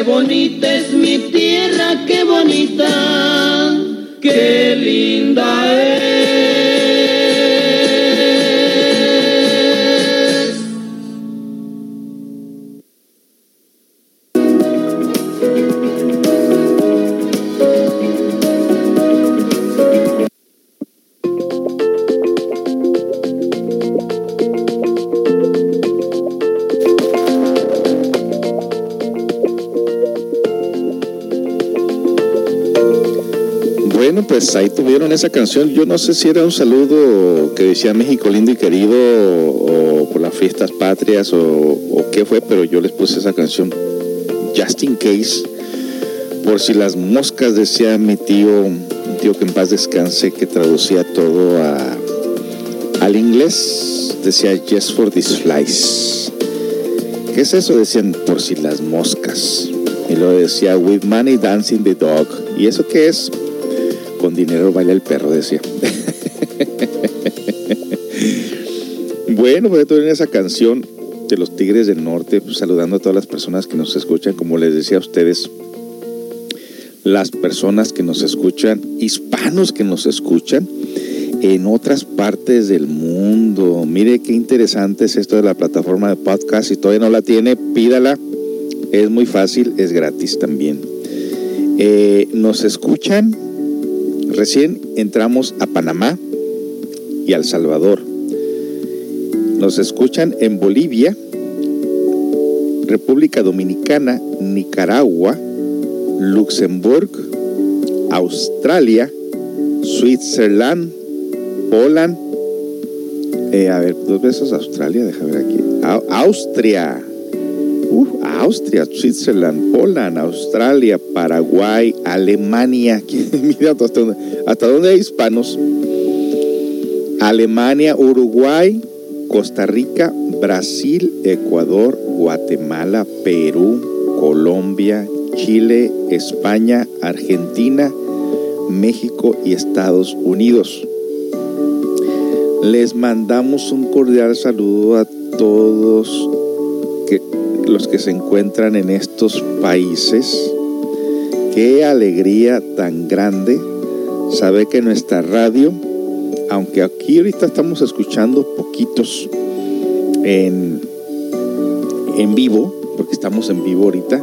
Qué bonita es mi tierra, qué bonita, qué linda es. Esa canción. Yo no sé si era un saludo que decía México lindo y querido o, por las fiestas patrias o, qué fue, pero yo les puse esa canción just in case. Por si las moscas, decía mi tío, un tío que en paz descanse, que traducía todo al inglés, decía just for these flies. ¿Qué es eso? Decían por si las moscas. Y lo decía with money dancing the dog. ¿Y eso qué es? Dinero baila el perro, decía. bueno, pues en esa canción de los Tigres del Norte, pues, saludando a todas las personas que nos escuchan, como les decía a ustedes, las personas que nos escuchan, hispanos que nos escuchan en otras partes del mundo. Mire qué interesante es esto de la plataforma de podcast. Si todavía no la tiene, pídala. Es muy fácil, es gratis también. Eh, nos escuchan Recién entramos a Panamá y El Salvador. Nos escuchan en Bolivia, República Dominicana, Nicaragua, Luxemburgo, Australia, Switzerland, Poland, eh, a ver, dos veces Australia, déjame ver aquí. Austria, uh, Austria, Switzerland, Poland, Australia, Paraguay, Alemania. Mira hasta dónde, hasta dónde hay hispanos. Alemania, Uruguay, Costa Rica, Brasil, Ecuador, Guatemala, Perú, Colombia, Chile, España, Argentina, México y Estados Unidos. Les mandamos un cordial saludo a todos los que se encuentran en estos países. Qué alegría tan grande saber que nuestra radio, aunque aquí ahorita estamos escuchando poquitos en, en vivo, porque estamos en vivo ahorita,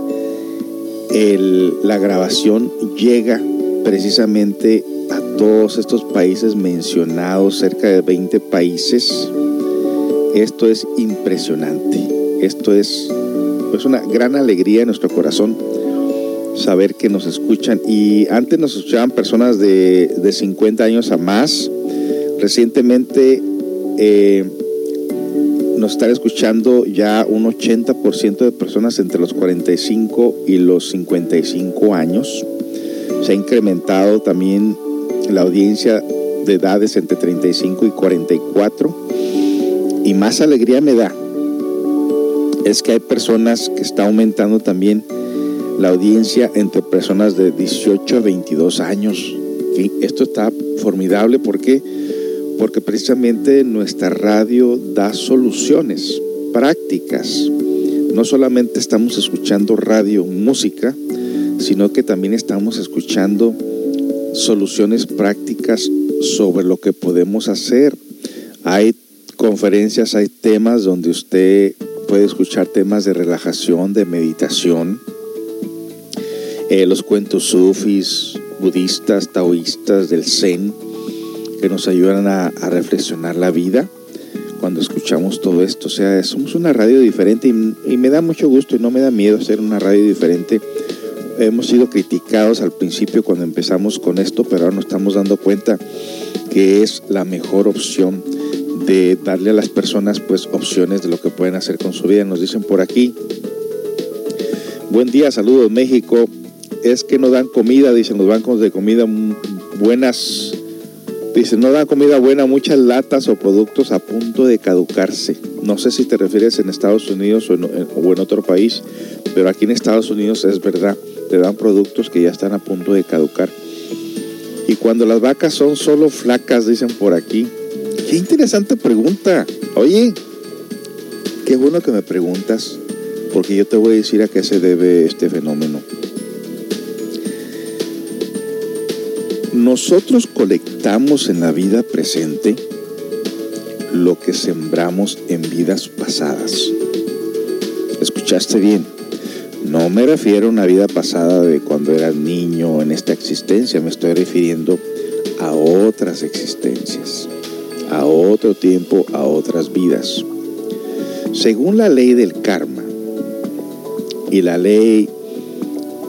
la grabación llega precisamente a todos estos países mencionados, cerca de 20 países. Esto es impresionante. Esto es, es una gran alegría en nuestro corazón saber que nos escuchan. Y antes nos escuchaban personas de, de 50 años a más. Recientemente eh, nos están escuchando ya un 80% de personas entre los 45 y los 55 años. Se ha incrementado también la audiencia de edades entre 35 y 44. Y más alegría me da es que hay personas que está aumentando también la audiencia entre personas de 18 a 22 años. Esto está formidable porque porque precisamente nuestra radio da soluciones prácticas. No solamente estamos escuchando radio, música, sino que también estamos escuchando soluciones prácticas sobre lo que podemos hacer. Hay conferencias, hay temas donde usted puede escuchar temas de relajación, de meditación, eh, los cuentos sufis, budistas, taoístas, del zen, que nos ayudan a, reflexionar la vida cuando escuchamos todo esto. O sea, somos una radio diferente y, me da mucho gusto y no me da miedo ser una radio diferente. Hemos sido criticados al principio cuando empezamos con esto, pero ahora nos estamos dando cuenta que es la mejor opción de darle a las personas pues opciones de lo que pueden hacer con su vida. Nos dicen por aquí, buen día, saludos México. Es que no dan comida, dicen los bancos de comida buenas Dice, no da comida buena, muchas latas o productos a punto de caducarse. No sé si te refieres en Estados Unidos o en, otro país, pero aquí en Estados Unidos es verdad, te dan productos que ya están a punto de caducar. Y cuando las vacas son solo flacas, dicen por aquí. Qué interesante pregunta. Oye, qué bueno que me preguntas, porque yo te voy a decir a qué se debe este fenómeno. Nosotros colectamos en la vida presente lo que sembramos en vidas pasadas. ¿Escuchaste bien? No me refiero a una vida pasada de cuando eras niño en esta existencia, me estoy refiriendo a otras existencias, a otro tiempo, a otras vidas. Según la ley del karma y la ley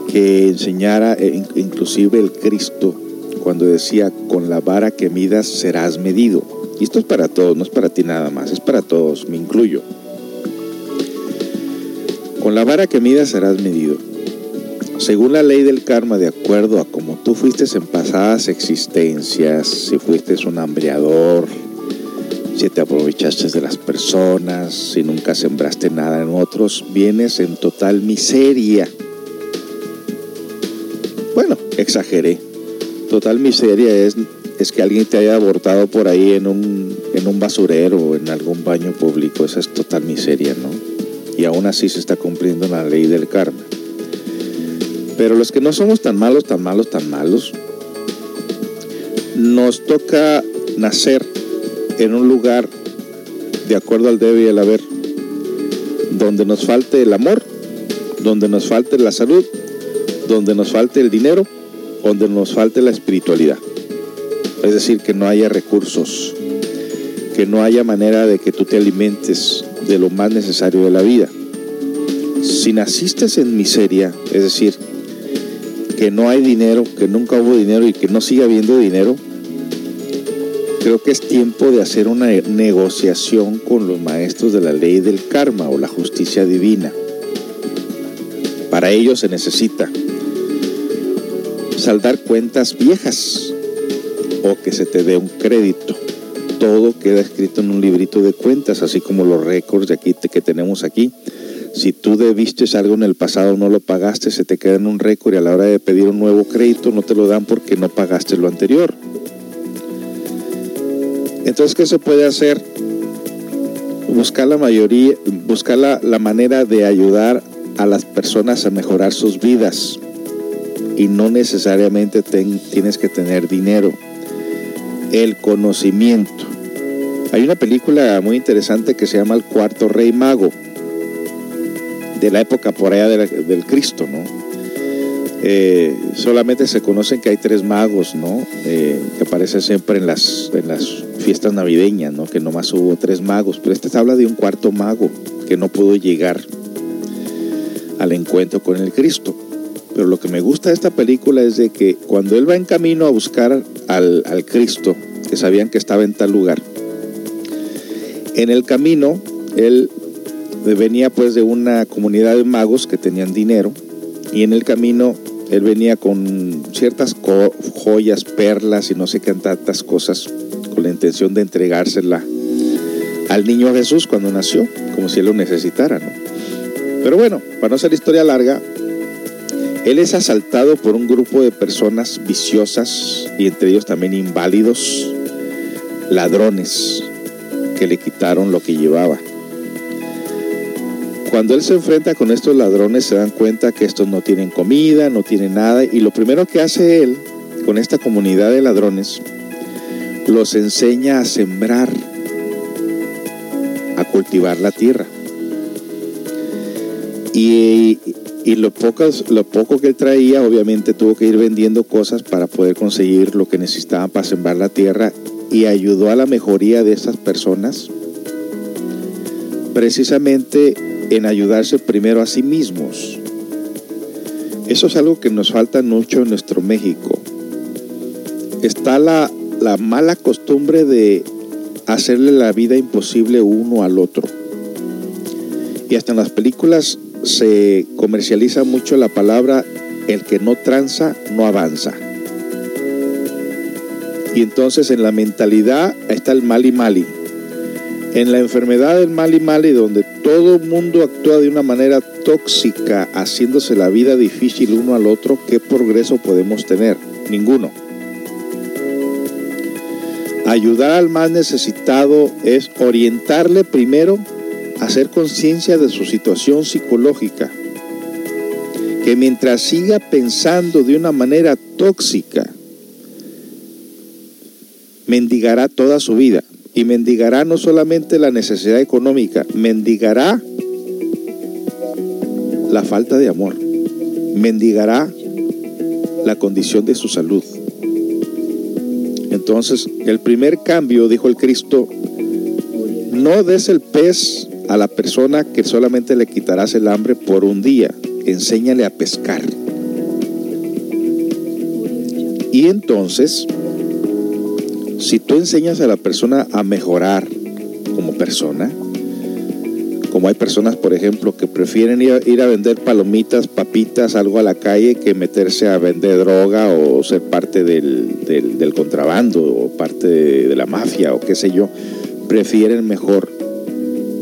que enseñara eh, inclusive el Cristo cuando decía, con la vara que midas serás medido. Y esto es para todos, no es para ti nada más, es para todos, me incluyo. Con la vara que midas serás medido. Según la ley del karma, de acuerdo a como tú fuiste en pasadas existencias, si fuiste un hambreador, si te aprovechaste de las personas, si nunca sembraste nada en otros, vienes en total miseria. Bueno, exageré, total miseria es, es que alguien te haya abortado por ahí en un, en un basurero o en algún baño público. Esa es total miseria, ¿no? Y aún así se está cumpliendo la ley del karma. Pero los que no somos tan malos, tan malos, tan malos, nos toca nacer en un lugar de acuerdo al debe y al haber, donde nos falte el amor, donde nos falte la salud, donde nos falte el dinero donde nos falte la espiritualidad. Es decir, que no haya recursos, que no haya manera de que tú te alimentes de lo más necesario de la vida. Si naciste en miseria, es decir, que no hay dinero, que nunca hubo dinero y que no sigue habiendo dinero, creo que es tiempo de hacer una negociación con los maestros de la ley del karma o la justicia divina. Para ello se necesita saldar cuentas viejas o que se te dé un crédito. Todo queda escrito en un librito de cuentas, así como los récords de aquí que tenemos aquí. Si tú debiste algo en el pasado, no lo pagaste, se te queda en un récord y a la hora de pedir un nuevo crédito no te lo dan porque no pagaste lo anterior. Entonces, ¿qué se puede hacer? Buscar la mayoría, buscar la, la manera de ayudar a las personas a mejorar sus vidas y no necesariamente tienes que tener dinero. El conocimiento. Hay una película muy interesante que se llama El Cuarto Rey Mago, de la época por allá del Cristo, ¿no? Eh, solamente se conocen que hay tres magos, ¿no? Eh, que aparecen siempre en las, en las fiestas navideñas, ¿no? Que nomás hubo tres magos, pero este habla de un cuarto mago que no pudo llegar al encuentro con el Cristo. Pero lo que me gusta de esta película es de que cuando él va en camino a buscar al, al Cristo, que sabían que estaba en tal lugar, en el camino él venía pues de una comunidad de magos que tenían dinero y en el camino él venía con ciertas joyas, perlas y no sé qué tantas cosas con la intención de entregársela al niño Jesús cuando nació, como si él lo necesitara, ¿no? Pero bueno, para no hacer historia larga, él es asaltado por un grupo de personas viciosas y entre ellos también inválidos, ladrones que le quitaron lo que llevaba. Cuando él se enfrenta con estos ladrones se dan cuenta que estos no tienen comida, no tienen nada y lo primero que hace él con esta comunidad de ladrones los enseña a sembrar, a cultivar la tierra. Y, y lo, lo poco que traía, obviamente tuvo que ir vendiendo cosas para poder conseguir lo que necesitaban para sembrar la tierra y ayudó a la mejoría de esas personas precisamente en ayudarse primero a sí mismos. Eso es algo que nos falta mucho en nuestro México. Está la, la mala costumbre de hacerle la vida imposible uno al otro. Y hasta en las películas se comercializa mucho la palabra el que no tranza no avanza. Y entonces en la mentalidad está el mal y mali. En la enfermedad del mal y mali, donde todo el mundo actúa de una manera tóxica, haciéndose la vida difícil uno al otro, ¿qué progreso podemos tener? Ninguno. Ayudar al más necesitado es orientarle primero hacer conciencia de su situación psicológica, que mientras siga pensando de una manera tóxica, mendigará toda su vida. Y mendigará no solamente la necesidad económica, mendigará la falta de amor, mendigará la condición de su salud. Entonces, el primer cambio, dijo el Cristo, no des el pez a la persona que solamente le quitarás el hambre por un día. Enséñale a pescar. Y entonces, si tú enseñas a la persona a mejorar como persona, como hay personas, por ejemplo, que prefieren ir a, vender palomitas, papitas, algo a la calle, que meterse a vender droga o ser parte del, del contrabando o parte de la mafia o qué sé yo, prefieren mejor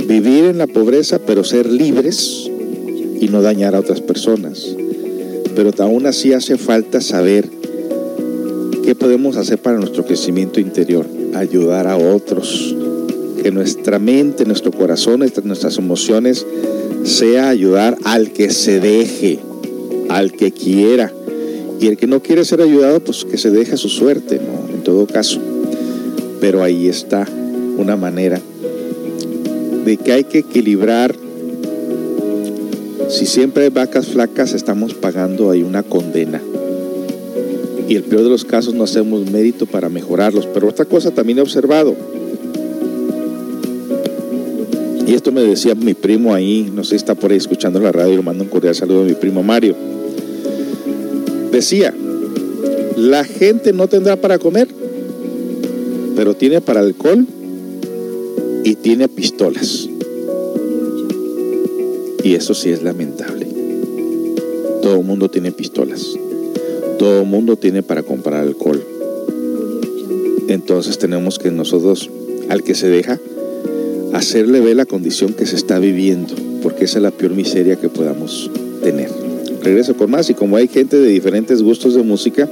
vivir en la pobreza, pero ser libres y no dañar a otras personas. Pero aún así hace falta saber qué podemos hacer para nuestro crecimiento interior, ayudar a otros, que nuestra mente, nuestro corazón, nuestras emociones sea ayudar al que se deje, al que quiera. Y el que no quiere ser ayudado, pues que se deje a su suerte. En todo caso. Pero ahí está una manera de que hay que equilibrar. Si siempre hay vacas flacas, estamos pagando ahí una condena. Y el peor de los casos no hacemos mérito para mejorarlos. Pero otra cosa también he observado. Y esto me decía mi primo ahí, no sé si está por ahí escuchando la radio, le mando un cordial saludo a mi primo Mario. Decía, la gente no tendrá para comer, pero tiene para alcohol y tiene pistolas. Y eso sí es lamentable. Todo el mundo tiene pistolas. Todo el mundo tiene para comprar alcohol. Entonces tenemos que nosotros, al que se deja, hacerle ver la condición que se está viviendo, porque esa es la peor miseria que podamos tener. Regreso con más y como hay gente de diferentes gustos de música,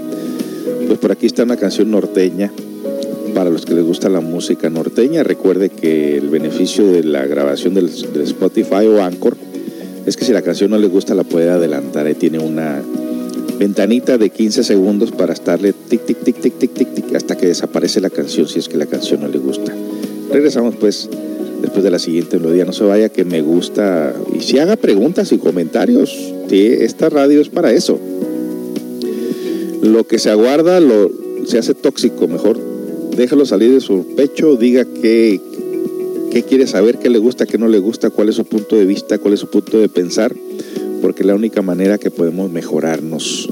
pues por aquí está una canción norteña. Para los que les gusta la música norteña, recuerde que el beneficio de la grabación del, Spotify o Anchor es que si la canción no le gusta la puede adelantar. Ahí tiene una ventanita de 15 segundos para estarle tic, tic, tic, tic, tic, tic, tic, hasta que desaparece la canción si es que la canción no le gusta. Regresamos pues después de la siguiente melodía. No se vaya que me gusta. Y si haga preguntas y comentarios, esta radio es para eso. Lo que se aguarda lo, se hace tóxico, mejor déjalo salir de su pecho, diga qué, qué quiere saber, qué le gusta, qué no le gusta, cuál es su punto de vista, cuál es su punto de pensar, porque es la única manera que podemos mejorarnos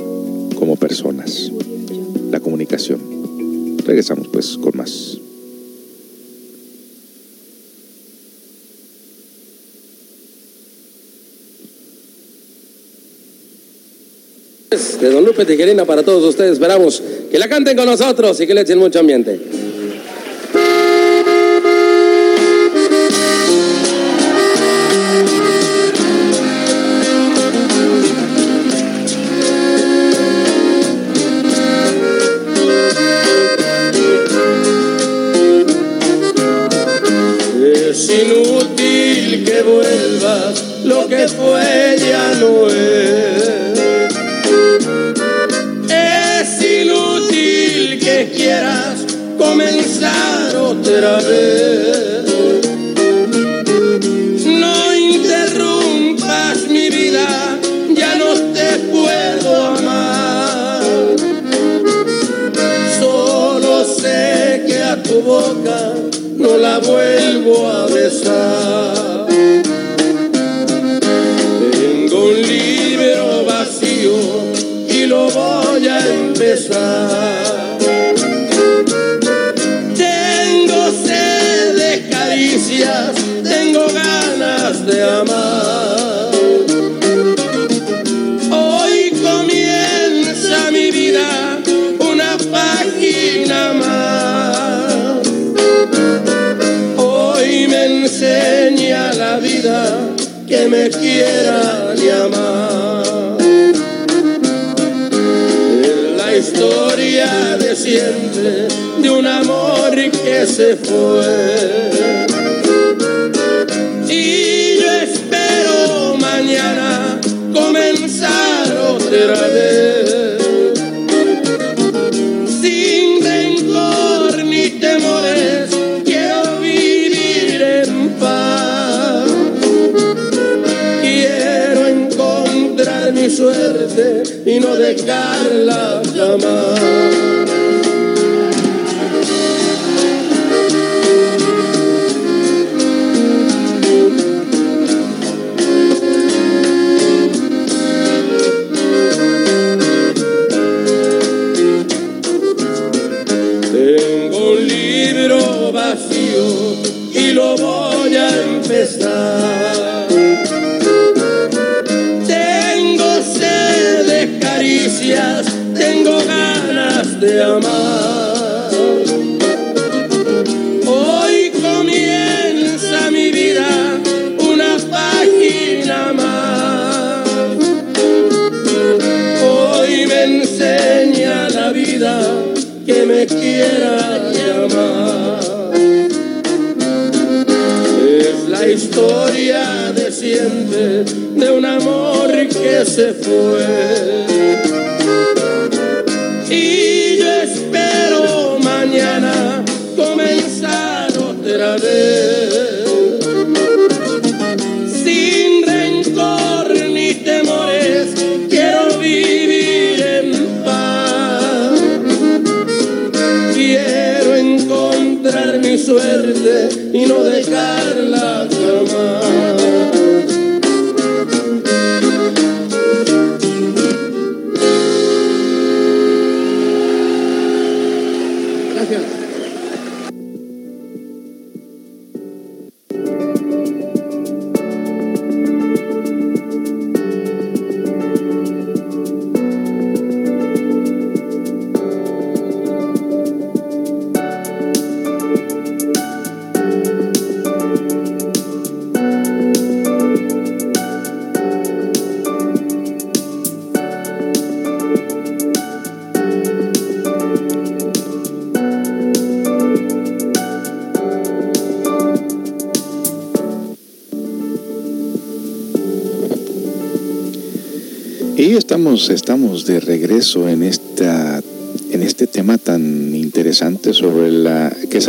como personas, la comunicación. Regresamos pues con más. De Don Lupe Tijerina para todos ustedes. Esperamos que la canten con nosotros y que le echen mucho ambiente. Y no dejarla jamás.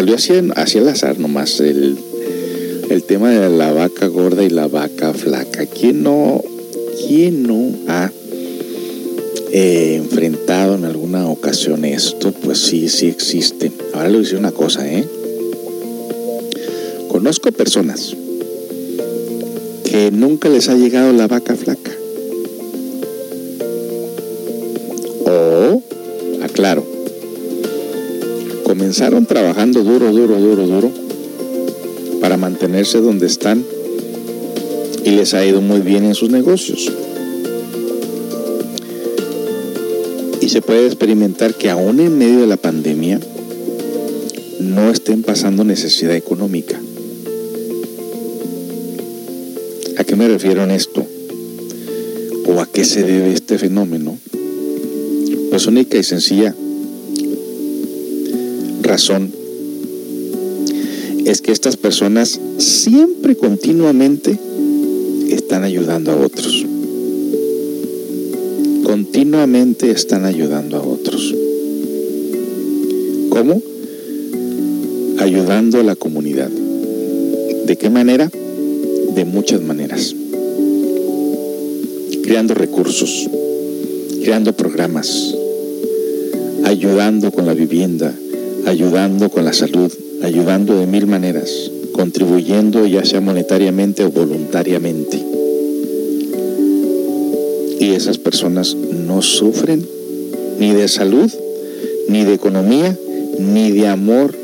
Salió hacia, hacia el azar nomás el, el tema de la vaca gorda y la vaca flaca. ¿Quién no, quién no ha eh, enfrentado en alguna ocasión esto? Pues sí, sí existe. Ahora le voy a decir una cosa, ¿eh? Conozco personas que nunca les ha llegado la vaca flaca. Comenzaron trabajando duro, duro, duro, duro para mantenerse donde están y les ha ido muy bien en sus negocios. Y se puede experimentar que aún en medio de la pandemia no estén pasando necesidad económica. ¿A qué me refiero en esto? ¿O a qué se debe este fenómeno? Pues única y sencilla razón es que estas personas siempre continuamente están ayudando a otros. Continuamente están ayudando a otros. ¿Cómo? Ayudando a la comunidad. ¿De qué manera? De muchas maneras. Creando recursos, creando programas, ayudando con la vivienda, ayudando con la salud, ayudando de mil maneras, contribuyendo ya sea monetariamente o voluntariamente. Y esas personas no sufren ni de salud, ni de economía, ni de amor,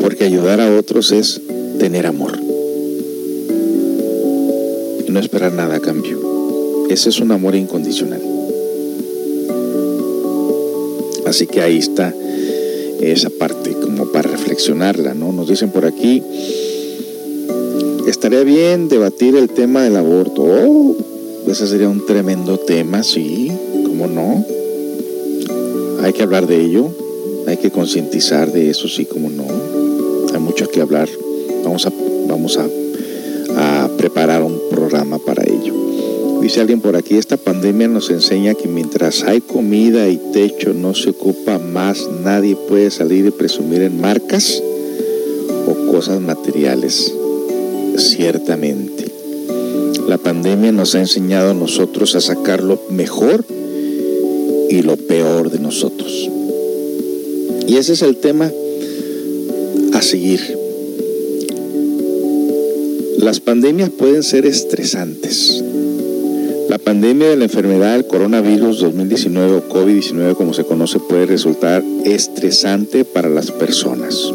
porque ayudar a otros es tener amor. Y no esperar nada a cambio. Ese es un amor incondicional. Así que ahí está esa parte como para reflexionarla, ¿no? Nos dicen por aquí, estaría bien debatir el tema del aborto. Oh, ese sería un tremendo tema, sí, ¿cómo no? Hay que hablar de ello, hay que concientizar de eso, sí, ¿cómo no? Hay mucho que hablar. Vamos a, vamos a, a preparar un programa para. Dice alguien por aquí, esta pandemia nos enseña que mientras hay comida y techo no se ocupa más, nadie puede salir y presumir en marcas o cosas materiales. Ciertamente. La pandemia nos ha enseñado a nosotros a sacar lo mejor y lo peor de nosotros. Y ese es el tema a seguir. Las pandemias pueden ser estresantes. La pandemia de la enfermedad del coronavirus 2019 o COVID-19 como se conoce puede resultar estresante para las personas.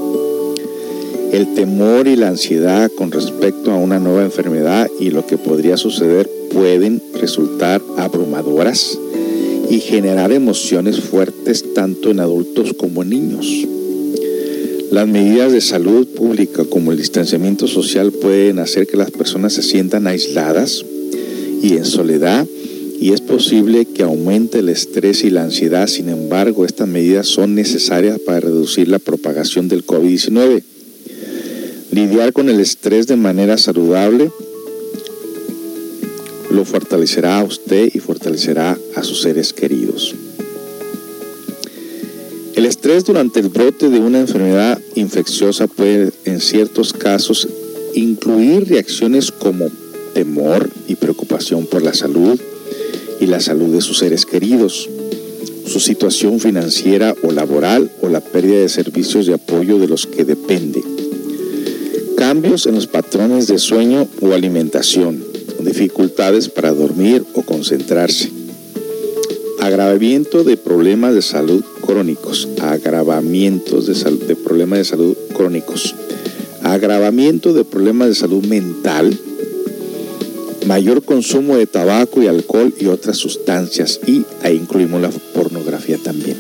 El temor y la ansiedad con respecto a una nueva enfermedad y lo que podría suceder pueden resultar abrumadoras y generar emociones fuertes tanto en adultos como en niños. Las medidas de salud pública como el distanciamiento social pueden hacer que las personas se sientan aisladas y en soledad y es posible que aumente el estrés y la ansiedad. Sin embargo, estas medidas son necesarias para reducir la propagación del COVID-19. Lidiar con el estrés de manera saludable lo fortalecerá a usted y fortalecerá a sus seres queridos. El estrés durante el brote de una enfermedad infecciosa puede en ciertos casos incluir reacciones como temor y preocupación por la salud y la salud de sus seres queridos, su situación financiera o laboral o la pérdida de servicios de apoyo de los que depende, cambios en los patrones de sueño o alimentación, dificultades para dormir o concentrarse, agravamiento de problemas de salud crónicos, agravamientos de, problemas de salud crónicos, agravamiento de problemas de salud mental, mayor consumo de tabaco y alcohol y otras sustancias y ahí incluimos la pornografía también.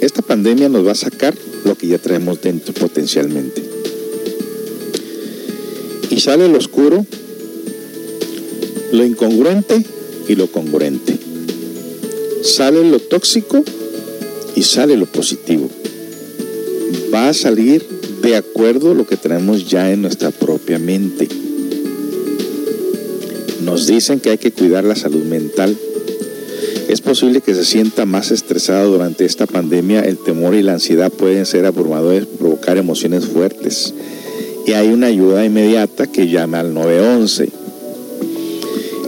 Esta pandemia nos va a sacar lo que ya traemos dentro potencialmente. Y sale lo oscuro, lo incongruente y lo congruente. Sale lo tóxico y sale lo positivo. Va a salir de acuerdo a lo que tenemos ya en nuestra propia mente. Nos dicen que hay que cuidar la salud mental. Es posible que se sienta más estresado durante esta pandemia. El temor y la ansiedad pueden ser abrumadores, provocar emociones fuertes. Y hay una ayuda inmediata que llama al 911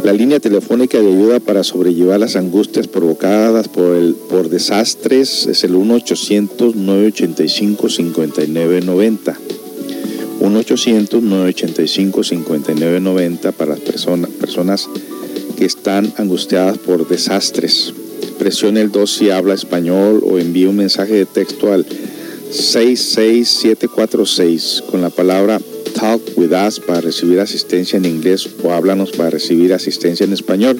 la línea telefónica de ayuda para sobrellevar las angustias provocadas por, desastres es el 1-800-985-5990. 1-800-985-5990 para las personas, personas que están angustiadas por desastres. Presione el 2 si habla español o envíe un mensaje de texto al 66746 con la palabra Talk with Us para recibir asistencia en inglés o háblanos para recibir asistencia en español.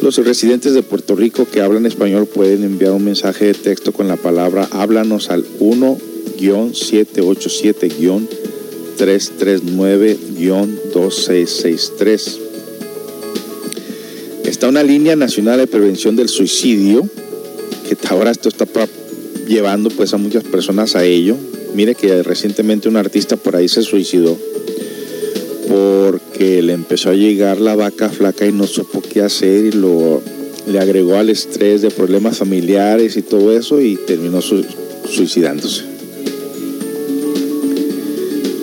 Los residentes de Puerto Rico que hablan español pueden enviar un mensaje de texto con la palabra háblanos al 1-787-339-2663. Está una línea nacional de prevención del suicidio, que ahora esto está llevando pues a muchas personas a ello, Mire que recientemente un artista por ahí se suicidó porque le empezó a llegar la vaca flaca y no supo qué hacer y lo le agregó al estrés de problemas familiares y todo eso y terminó suicidándose.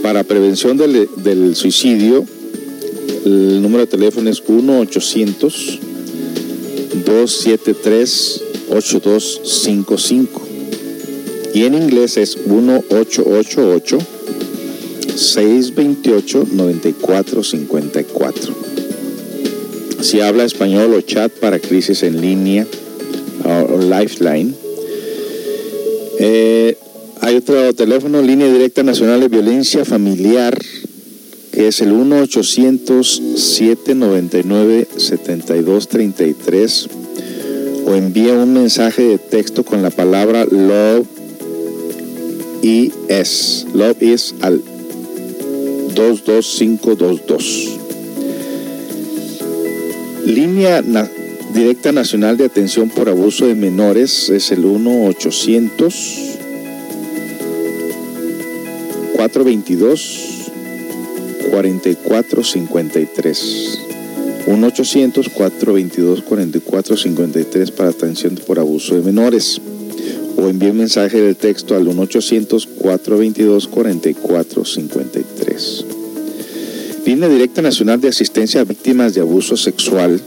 Para prevención del, del suicidio, el número de teléfono es 1-800-273-8255 y en inglés es 1888 628 9454. Si habla español o chat para crisis en línea o, Lifeline. Eh, hay otro teléfono, línea directa nacional de violencia familiar, que es el 1-800-799-7233 o envía un mensaje de texto con la palabra love y es Love is al 22522. Línea Directa Nacional de Atención por Abuso de Menores es el 1-800 422 4453. 1-800 422 4453 para atención por abuso de menores o envíe un mensaje de texto al 1-800-422-4453. Línea Directa Nacional de Asistencia a Víctimas de Abuso Sexual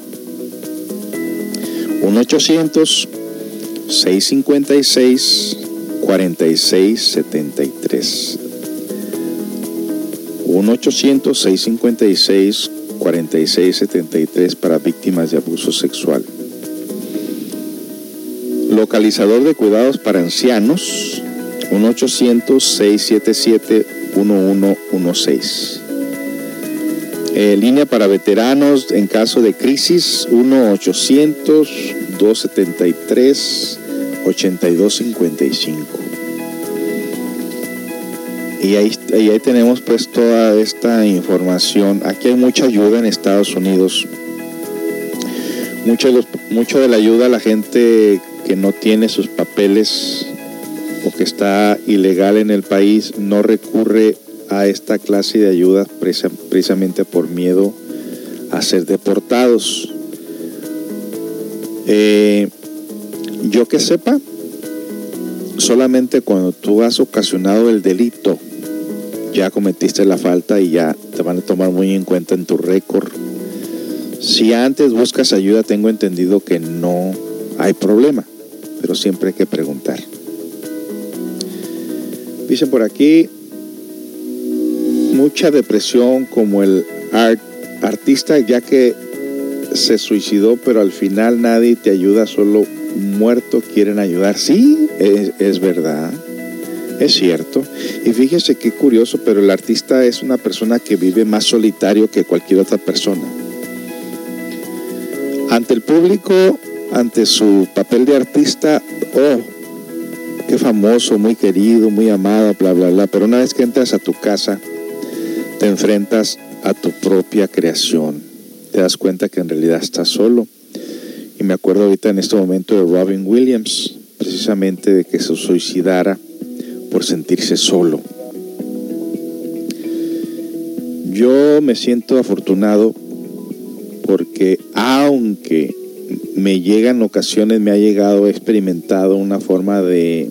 1-800-656-4673. 1-800-656-4673 para víctimas de abuso sexual localizador de cuidados para ancianos, 1-800-677-1116. Eh, línea para veteranos en caso de crisis, 1-800-273-8255. Y ahí, ahí, ahí tenemos pues toda esta información. Aquí hay mucha ayuda en Estados Unidos. Mucho de, los, mucho de la ayuda la gente que no tiene sus papeles o que está ilegal en el país no recurre a esta clase de ayuda precisamente por miedo a ser deportados. Eh, yo que sepa, solamente cuando tú has ocasionado el delito, ya cometiste la falta y ya te van a tomar muy en cuenta en tu récord. Si antes buscas ayuda, tengo entendido que no hay problema pero siempre hay que preguntar. Dicen por aquí, mucha depresión como el artista ya que se suicidó, pero al final nadie te ayuda, solo muerto quieren ayudar. Sí, es, es verdad. Es cierto. Y fíjese qué curioso, pero el artista es una persona que vive más solitario que cualquier otra persona. Ante el público, ante su papel de artista, oh, qué famoso, muy querido, muy amado, bla, bla, bla. Pero una vez que entras a tu casa, te enfrentas a tu propia creación. Te das cuenta que en realidad estás solo. Y me acuerdo ahorita en este momento de Robin Williams, precisamente de que se suicidara por sentirse solo. Yo me siento afortunado porque aunque me llegan ocasiones, me ha llegado, he experimentado una forma de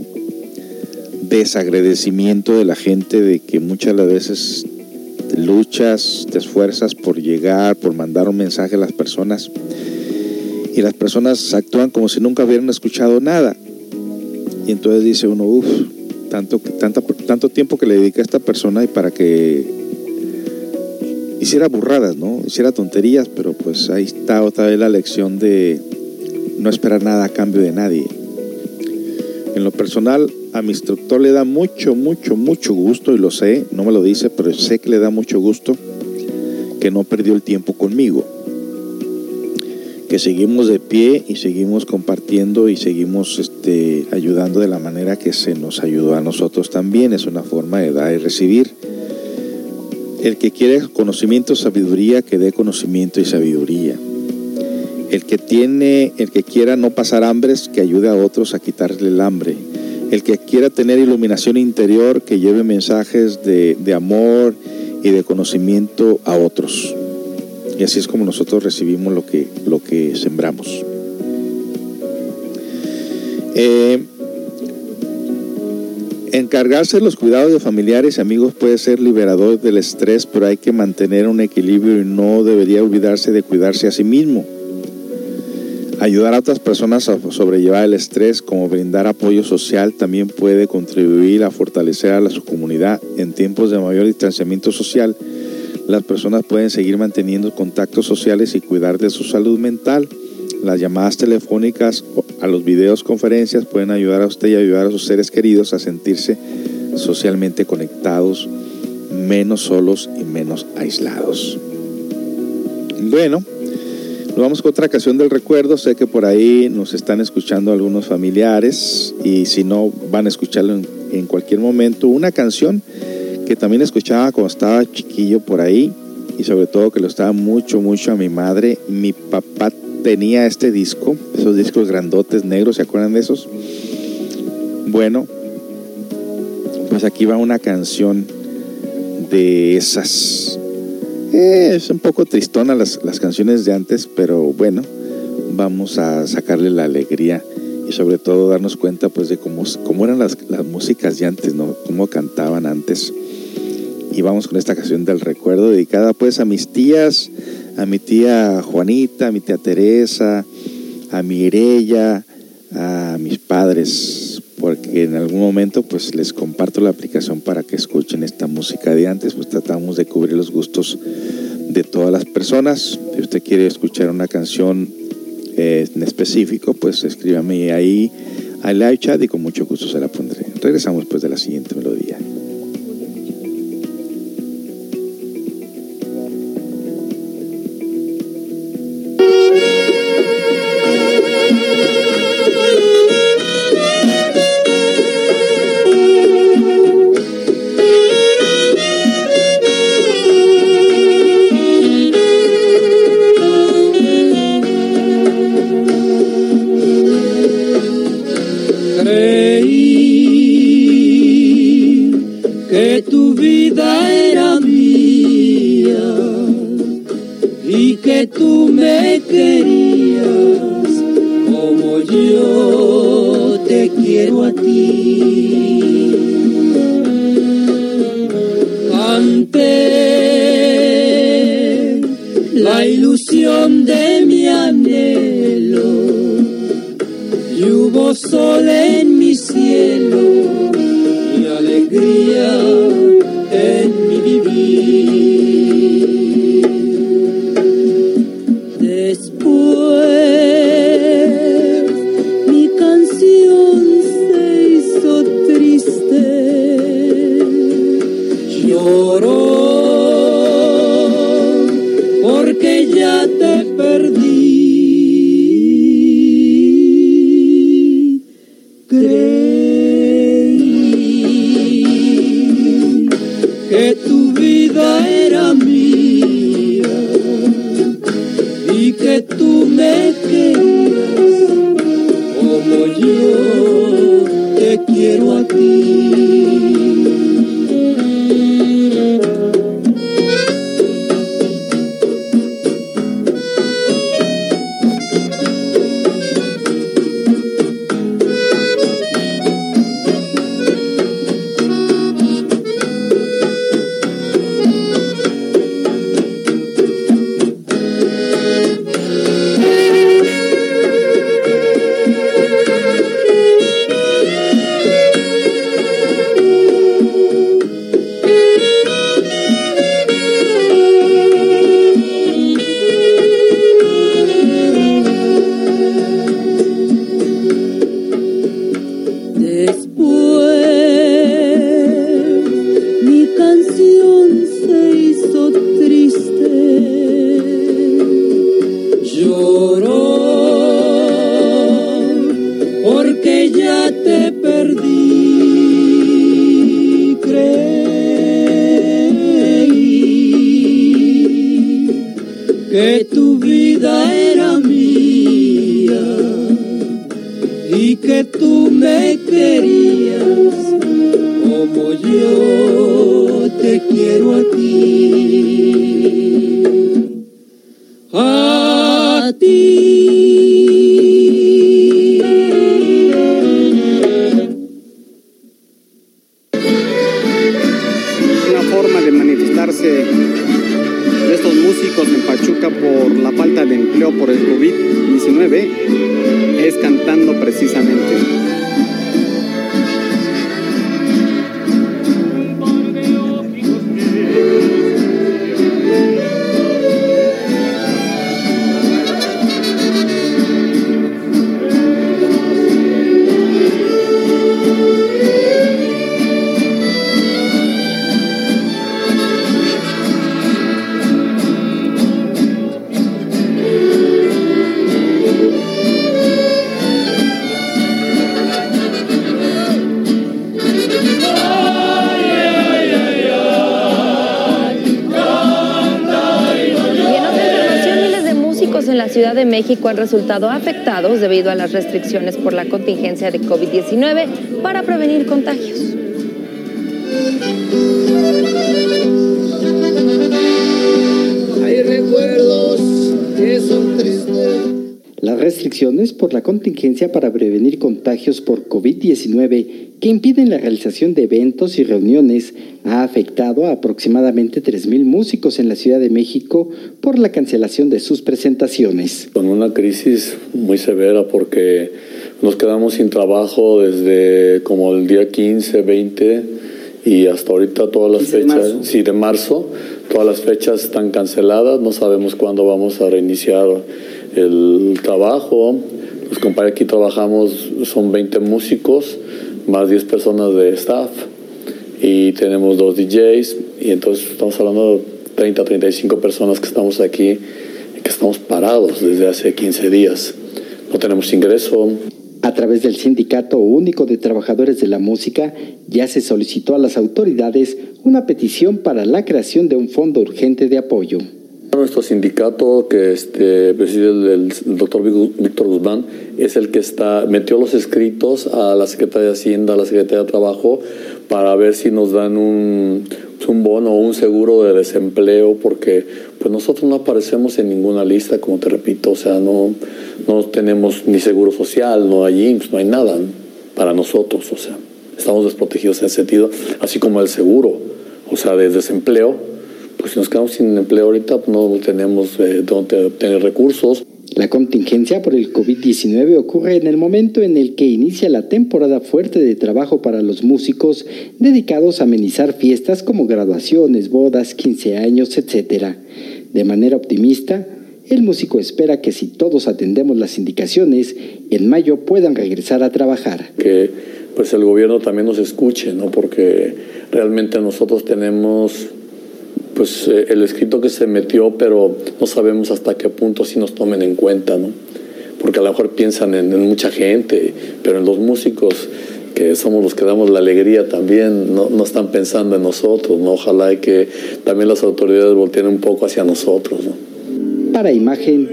desagradecimiento de la gente, de que muchas las veces luchas, te esfuerzas por llegar, por mandar un mensaje a las personas y las personas actúan como si nunca hubieran escuchado nada. Y entonces dice uno, uff, tanto, tanto, tanto tiempo que le dediqué a esta persona y para que hiciera burradas, ¿no? Hiciera tonterías, pero pues ahí está otra vez la lección de no esperar nada a cambio de nadie. En lo personal, a mi instructor le da mucho, mucho, mucho gusto, y lo sé, no me lo dice, pero sé que le da mucho gusto que no perdió el tiempo conmigo. Que seguimos de pie y seguimos compartiendo y seguimos este, ayudando de la manera que se nos ayudó a nosotros también. Es una forma de dar y recibir. El que quiere conocimiento, sabiduría, que dé conocimiento y sabiduría. El que tiene, el que quiera no pasar hambres, que ayude a otros a quitarle el hambre. El que quiera tener iluminación interior, que lleve mensajes de, de amor y de conocimiento a otros. Y así es como nosotros recibimos lo que, lo que sembramos. Eh, encargarse de los cuidados de familiares y amigos puede ser liberador del estrés, pero hay que mantener un equilibrio y no debería olvidarse de cuidarse a sí mismo. Ayudar a otras personas a sobrellevar el estrés, como brindar apoyo social, también puede contribuir a fortalecer a su comunidad. En tiempos de mayor distanciamiento social, las personas pueden seguir manteniendo contactos sociales y cuidar de su salud mental. Las llamadas telefónicas a los videos conferencias pueden ayudar a usted y ayudar a sus seres queridos a sentirse socialmente conectados, menos solos y menos aislados. Bueno, nos vamos con otra canción del recuerdo. Sé que por ahí nos están escuchando algunos familiares y si no van a escucharlo en, en cualquier momento. Una canción que también escuchaba cuando estaba chiquillo por ahí y sobre todo que lo estaba mucho, mucho a mi madre. Mi papá tenía este disco, esos discos grandotes negros, ¿se acuerdan de esos? Bueno, pues aquí va una canción de esas. Eh, es un poco tristona las, las canciones de antes, pero bueno, vamos a sacarle la alegría y sobre todo darnos cuenta pues de cómo, cómo eran las, las músicas de antes, ¿no? Cómo cantaban antes. Y vamos con esta canción del recuerdo dedicada pues a mis tías, a mi tía Juanita, a mi tía Teresa, a mi Irella, a mis padres, porque en algún momento pues les comparto la aplicación para que escuchen esta música de antes, pues tratamos de cubrir los gustos de todas las personas. Si usted quiere escuchar una canción eh, en específico, pues escríbame ahí al live chat y con mucho gusto se la pondré. Regresamos pues de la siguiente melodía. forma de manifestarse estos músicos en Pachuca por la falta de empleo por el COVID-19 es cantando precisamente. México han resultado afectados debido a las restricciones por la contingencia de COVID-19 para prevenir contagios. Hay recuerdos que son tristes. Las restricciones por la contingencia para prevenir contagios por COVID-19 que impiden la realización de eventos y reuniones ha afectado a aproximadamente 3.000 músicos en la Ciudad de México por la cancelación de sus presentaciones. Con una crisis muy severa porque nos quedamos sin trabajo desde como el día 15, 20 y hasta ahorita todas las fechas, sí, de marzo, todas las fechas están canceladas, no sabemos cuándo vamos a reiniciar el trabajo. Los compañeros aquí trabajamos, son 20 músicos más 10 personas de staff y tenemos dos DJs y entonces estamos hablando de 30, 35 personas que estamos aquí que estamos parados desde hace 15 días. No tenemos ingreso. A través del Sindicato Único de Trabajadores de la Música ya se solicitó a las autoridades una petición para la creación de un fondo urgente de apoyo. Nuestro sindicato que este, preside el, doctor Víctor Guzmán es el que está metió los escritos a la Secretaría de Hacienda, a la Secretaría de Trabajo, para ver si nos dan un, un bono o un seguro de desempleo, porque pues nosotros no aparecemos en ninguna lista, como te repito, o sea, no, no tenemos ni seguro social, no hay IMSS, no hay nada para nosotros, o sea, estamos desprotegidos en ese sentido, así como el seguro, o sea, de desempleo pues si nos quedamos sin empleo ahorita, pues no tenemos eh, donde obtener recursos. La contingencia por el COVID-19 ocurre en el momento en el que inicia la temporada fuerte de trabajo para los músicos dedicados a amenizar fiestas como graduaciones, bodas, 15 años, etc. De manera optimista, el músico espera que si todos atendemos las indicaciones, en mayo puedan regresar a trabajar. Que pues el gobierno también nos escuche, ¿no? Porque realmente nosotros tenemos pues eh, el escrito que se metió, pero no sabemos hasta qué punto si nos tomen en cuenta, ¿no? Porque a lo mejor piensan en, mucha gente, pero en los músicos que somos los que damos la alegría también, no, no están pensando en nosotros, ¿no? Ojalá que también las autoridades volteen un poco hacia nosotros, ¿no? Para imagen,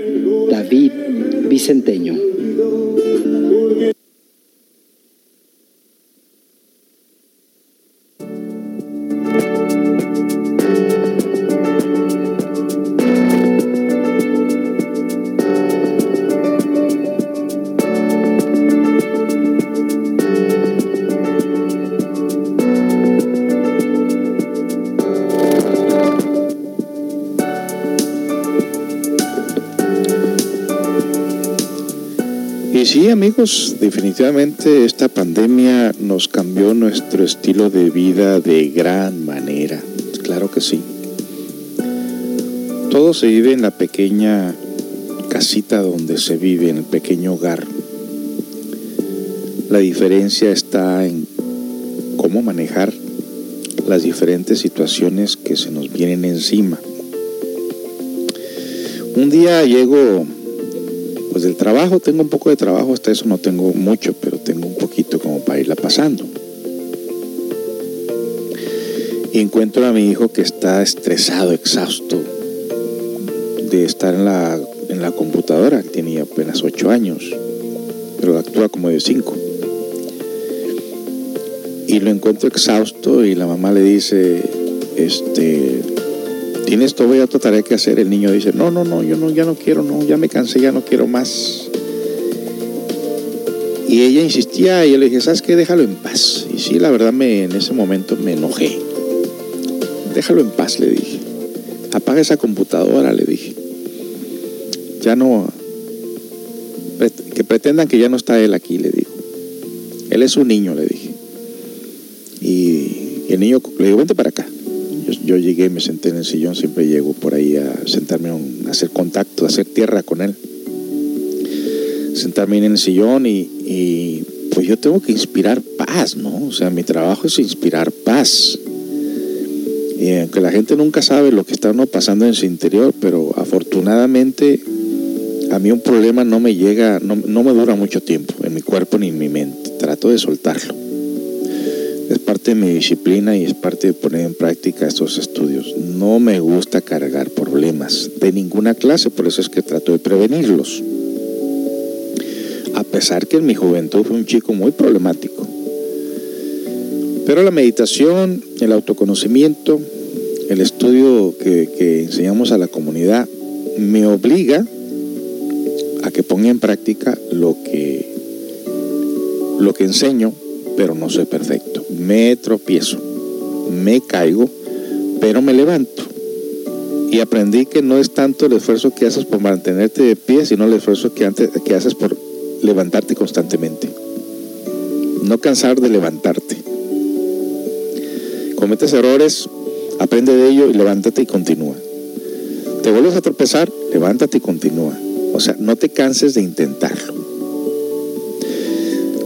David Vicenteño. Sí, amigos, definitivamente esta pandemia nos cambió nuestro estilo de vida de gran manera. Claro que sí. Todo se vive en la pequeña casita donde se vive, en el pequeño hogar. La diferencia está en cómo manejar las diferentes situaciones que se nos vienen encima. Un día llego pues del trabajo, tengo un poco de trabajo, hasta eso no tengo mucho, pero tengo un poquito como para irla pasando. Y encuentro a mi hijo que está estresado, exhausto de estar en la, en la computadora, tenía apenas 8 años, pero actúa como de 5. Y lo encuentro exhausto y la mamá le dice, este, tienes todavía otra tarea que hacer. El niño dice, no, no, no, yo no, ya no quiero, no, ya me cansé, ya no quiero más. Y ella insistía y yo le dije, ¿sabes qué? Déjalo en paz. Y sí, la verdad me, en ese momento me enojé. Déjalo en paz, le dije. Apaga esa computadora, le dije. Ya no... Que pretendan que ya no está él aquí, le digo. Él es un niño, le dije. Y, el niño le digo, vente para acá. Yo, llegué, me senté en el sillón, siempre llego por ahí a sentarme, a hacer contacto, a hacer tierra con él. Sentarme en el sillón y, pues yo tengo que inspirar paz, ¿no? O sea, mi trabajo es inspirar paz. Y aunque la gente nunca sabe lo que está uno pasando en su interior, pero afortunadamente a mí un problema no me llega, no, no me dura mucho tiempo en mi cuerpo ni en mi mente. Trato de soltarlo mi disciplina y es parte de poner en práctica estos estudios. No me gusta cargar problemas de ninguna clase, por eso es que trato de prevenirlos. A pesar que en mi juventud fui un chico muy problemático. Pero la meditación, el autoconocimiento, el estudio que, que enseñamos a la comunidad me obliga a que ponga en práctica lo que, lo que enseño pero no soy perfecto. Me tropiezo, me caigo, pero me levanto. Y aprendí que no es tanto el esfuerzo que haces por mantenerte de pie, sino el esfuerzo que, antes, que haces por levantarte constantemente. No cansar de levantarte. Cometes errores, aprende de ello y levántate y continúa. Te vuelves a tropezar, levántate y continúa. O sea, no te canses de intentarlo.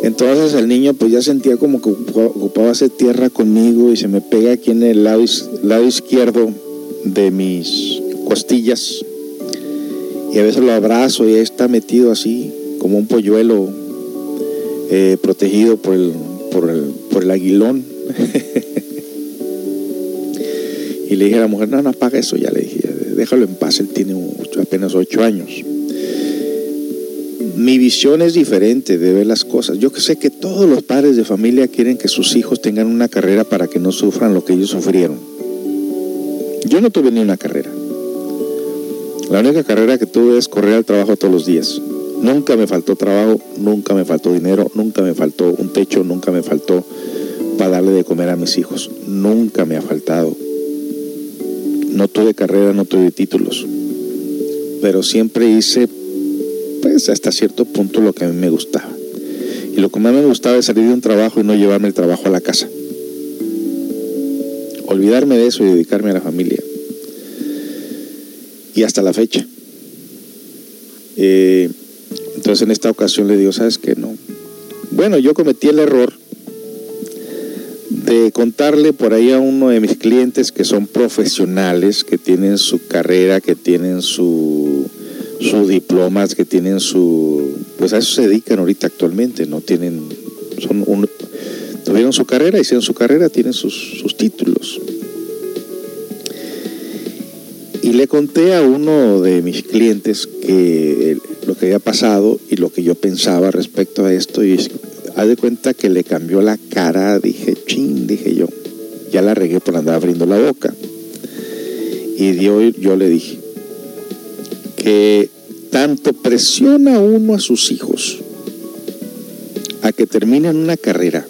Entonces el niño pues ya sentía como que ocupaba hacer tierra conmigo y se me pega aquí en el lado, lado izquierdo de mis costillas. Y a veces lo abrazo y está metido así, como un polluelo eh, protegido por el, por el, por el aguilón. y le dije a la mujer, no, no apaga eso, ya le dije, déjalo en paz, él tiene apenas ocho años mi visión es diferente de ver las cosas. Yo sé que todos los padres de familia quieren que sus hijos tengan una carrera para que no sufran lo que ellos sufrieron. Yo no tuve ni una carrera. La única carrera que tuve es correr al trabajo todos los días. Nunca me faltó trabajo, nunca me faltó dinero, nunca me faltó un techo, nunca me faltó para darle de comer a mis hijos. Nunca me ha faltado. No tuve carrera, no tuve títulos. Pero siempre hice pues hasta cierto punto lo que a mí me gustaba. Y lo que más me gustaba es salir de un trabajo y no llevarme el trabajo a la casa. Olvidarme de eso y dedicarme a la familia. Y hasta la fecha. Eh, entonces en esta ocasión le digo, ¿sabes qué? No. Bueno, yo cometí el error de contarle por ahí a uno de mis clientes que son profesionales, que tienen su carrera, que tienen su sus diplomas, que tienen su, pues a eso se dedican ahorita actualmente, no tienen, son un, tuvieron su carrera, hicieron su carrera, tienen sus, sus títulos. Y le conté a uno de mis clientes que lo que había pasado y lo que yo pensaba respecto a esto y haz de cuenta que le cambió la cara, dije, chin, dije yo, ya la regué por andar abriendo la boca. Y yo le dije que tanto presiona uno a sus hijos a que terminen una carrera,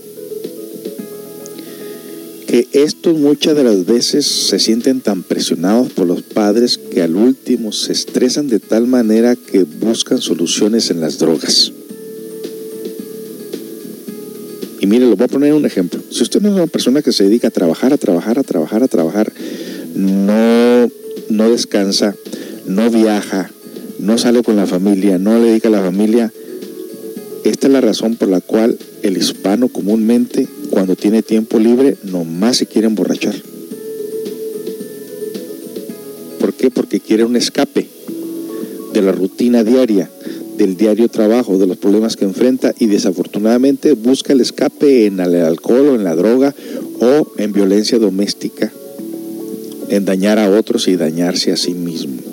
que estos muchas de las veces se sienten tan presionados por los padres que al último se estresan de tal manera que buscan soluciones en las drogas. Y mire, lo voy a poner un ejemplo. Si usted no es una persona que se dedica a trabajar, a trabajar, a trabajar, a trabajar, no, no descansa, no viaja, no sale con la familia, no le dedica a la familia, esta es la razón por la cual el hispano comúnmente, cuando tiene tiempo libre, nomás se quiere emborrachar. ¿Por qué? Porque quiere un escape de la rutina diaria, del diario trabajo, de los problemas que enfrenta y desafortunadamente busca el escape en el alcohol o en la droga o en violencia doméstica, en dañar a otros y dañarse a sí mismo.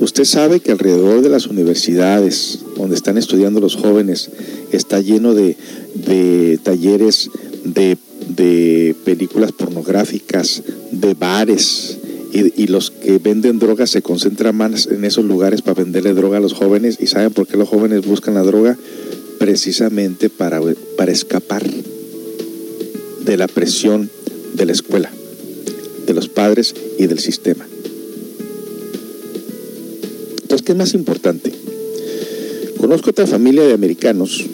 Usted sabe que alrededor de las universidades donde están estudiando los jóvenes está lleno de, talleres de, de, películas pornográficas, de bares, y, y, los que venden drogas se concentran más en esos lugares para venderle droga a los jóvenes. ¿Y saben por qué los jóvenes buscan la droga? Precisamente para, para escapar de la presión de la escuela, de los padres y del sistema. Entonces, ¿qué es más importante? Conozco otra familia de americanos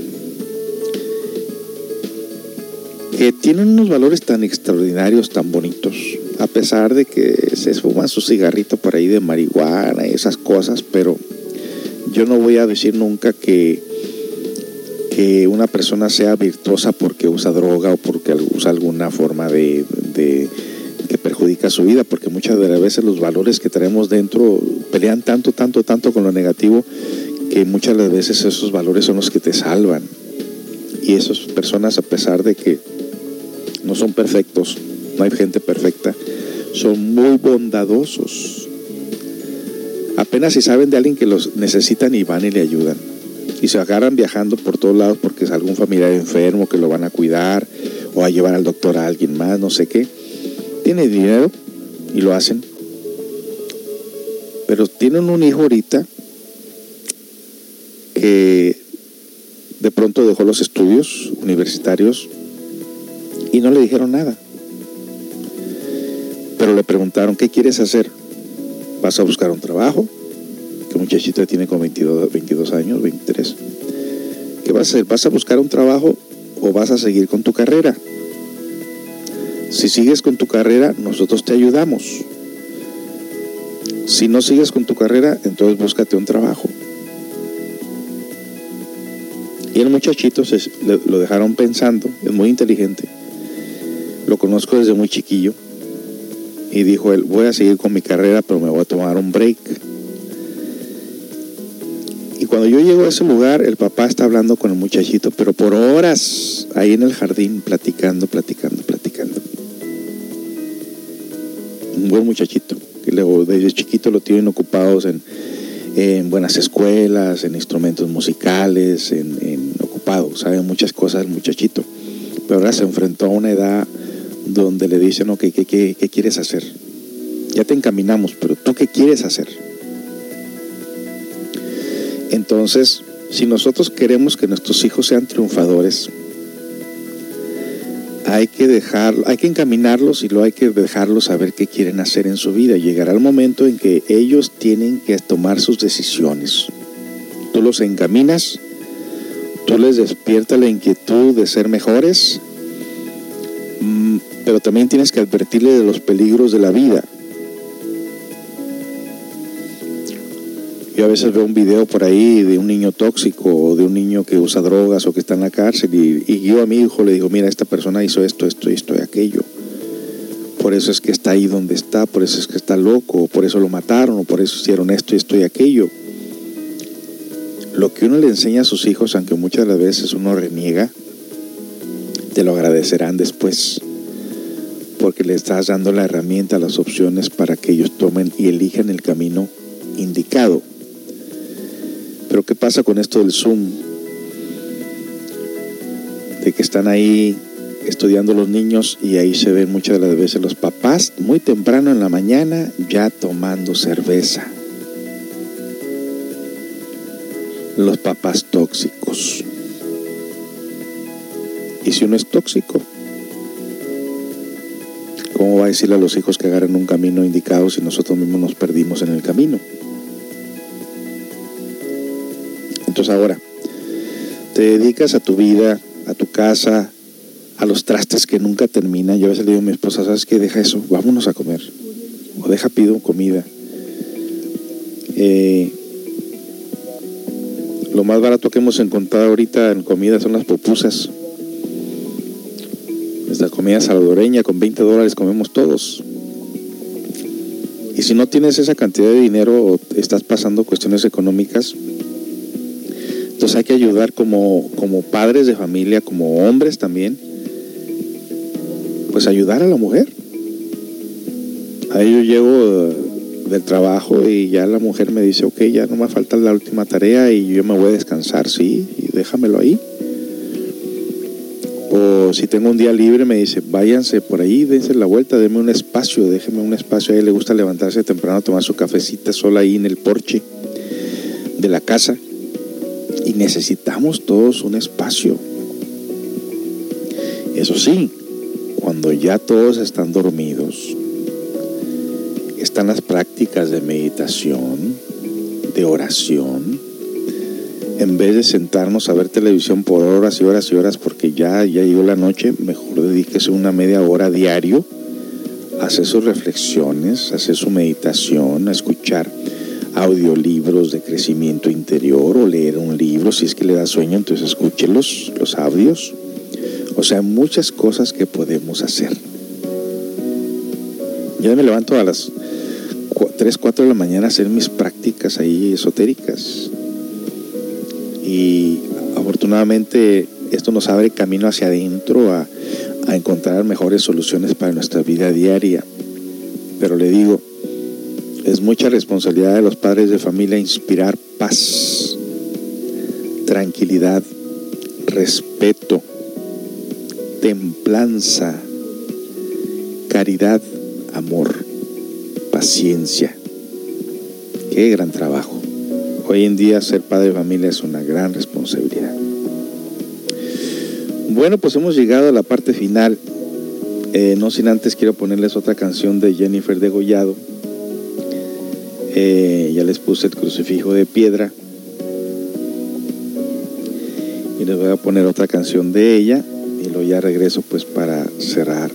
que tienen unos valores tan extraordinarios, tan bonitos, a pesar de que se fuman su cigarrito por ahí de marihuana y esas cosas, pero yo no voy a decir nunca que, que una persona sea virtuosa porque usa droga o porque usa alguna forma de, de que perjudica su vida, porque muchas de las veces los valores que traemos dentro pelean tanto, tanto, tanto con lo negativo que muchas de las veces esos valores son los que te salvan. Y esas personas, a pesar de que no son perfectos, no hay gente perfecta, son muy bondadosos. Apenas si saben de alguien que los necesitan y van y le ayudan. Y se agarran viajando por todos lados porque es algún familiar enfermo que lo van a cuidar o a llevar al doctor a alguien más, no sé qué tiene dinero y lo hacen. Pero tienen un hijo ahorita que de pronto dejó los estudios universitarios y no le dijeron nada. Pero le preguntaron, ¿qué quieres hacer? ¿Vas a buscar un trabajo? Que muchachito tiene como 22, 22 años, 23. ¿Qué vas a hacer? ¿Vas a buscar un trabajo o vas a seguir con tu carrera? Si sigues con tu carrera, nosotros te ayudamos. Si no sigues con tu carrera, entonces búscate un trabajo. Y el muchachito se, lo dejaron pensando, es muy inteligente. Lo conozco desde muy chiquillo. Y dijo él, voy a seguir con mi carrera, pero me voy a tomar un break. Y cuando yo llego a ese lugar, el papá está hablando con el muchachito, pero por horas ahí en el jardín, platicando, platicando, muchachito, que luego desde chiquito lo tienen ocupados en, en buenas escuelas, en instrumentos musicales, en, en ocupado, sabe muchas cosas el muchachito. Pero ahora se enfrentó a una edad donde le dicen, ok, ¿qué, qué, qué quieres hacer? Ya te encaminamos, pero ¿tú qué quieres hacer? Entonces, si nosotros queremos que nuestros hijos sean triunfadores, hay que hay que encaminarlos y luego hay que dejarlos saber qué quieren hacer en su vida. Llegará el momento en que ellos tienen que tomar sus decisiones. Tú los encaminas, tú les despiertas la inquietud de ser mejores, mm, pero también tienes que advertirles de los peligros de la vida. Yo a veces veo un video por ahí de un niño tóxico o de un niño que usa drogas o que está en la cárcel y, yo a mi hijo le digo, mira, esta persona hizo esto, esto, esto y aquello. Por eso es que está ahí donde está, por eso es que está loco, o por eso lo mataron, o por eso hicieron esto, esto y aquello. Lo que uno le enseña a sus hijos, aunque muchas las veces uno reniega, te lo agradecerán después porque le estás dando la herramienta, las opciones para que ellos tomen y elijan el camino indicado. Pero ¿qué pasa con esto del Zoom? De que están ahí estudiando los niños y ahí se ven muchas de las veces los papás muy temprano en la mañana ya tomando cerveza. Los papás tóxicos. Y si uno es tóxico, ¿cómo va a decirle a los hijos que agarren un camino indicado si nosotros mismos nos perdimos en el camino? Ahora, te dedicas a tu vida, a tu casa, a los trastes que nunca terminan. Yo a veces le digo a mi esposa, ¿sabes qué? Deja eso, vámonos a comer. O deja, pido comida. Eh, lo más barato que hemos encontrado ahorita en comida son las pupusas. Esta comida salvadoreña con 20 dólares comemos todos. Y si no tienes esa cantidad de dinero o estás pasando cuestiones económicas, entonces hay que ayudar como, como padres de familia, como hombres también, pues ayudar a la mujer. Ahí yo llego eh, del trabajo y ya la mujer me dice, ok, ya no me falta la última tarea y yo me voy a descansar, sí, y déjamelo ahí. O si tengo un día libre me dice, váyanse por ahí, dense la vuelta, denme un espacio, déjenme un espacio. A ella le gusta levantarse temprano, tomar su cafecita sola ahí en el porche de la casa. Y necesitamos todos un espacio. Eso sí, cuando ya todos están dormidos, están las prácticas de meditación, de oración. En vez de sentarnos a ver televisión por horas y horas y horas porque ya, ya llegó la noche, mejor dedíquese una media hora diario a hacer sus reflexiones, a hacer su meditación, a escuchar audiolibros de crecimiento interior o leer un libro. Si es que le da sueño, entonces escúchelos, los audios. O sea, muchas cosas que podemos hacer. Ya me levanto a las 3, 4 de la mañana a hacer mis prácticas ahí esotéricas. Y afortunadamente esto nos abre camino hacia adentro a, a encontrar mejores soluciones para nuestra vida diaria. Pero le digo, es mucha responsabilidad de los padres de familia inspirar paz, tranquilidad, respeto, templanza, caridad, amor, paciencia. Qué gran trabajo. Hoy en día ser padre de familia es una gran responsabilidad. Bueno, pues hemos llegado a la parte final. Eh, no sin antes quiero ponerles otra canción de Jennifer Degollado. Eh, ya les puse el crucifijo de piedra. Y les voy a poner otra canción de ella. Y luego ya regreso pues para cerrar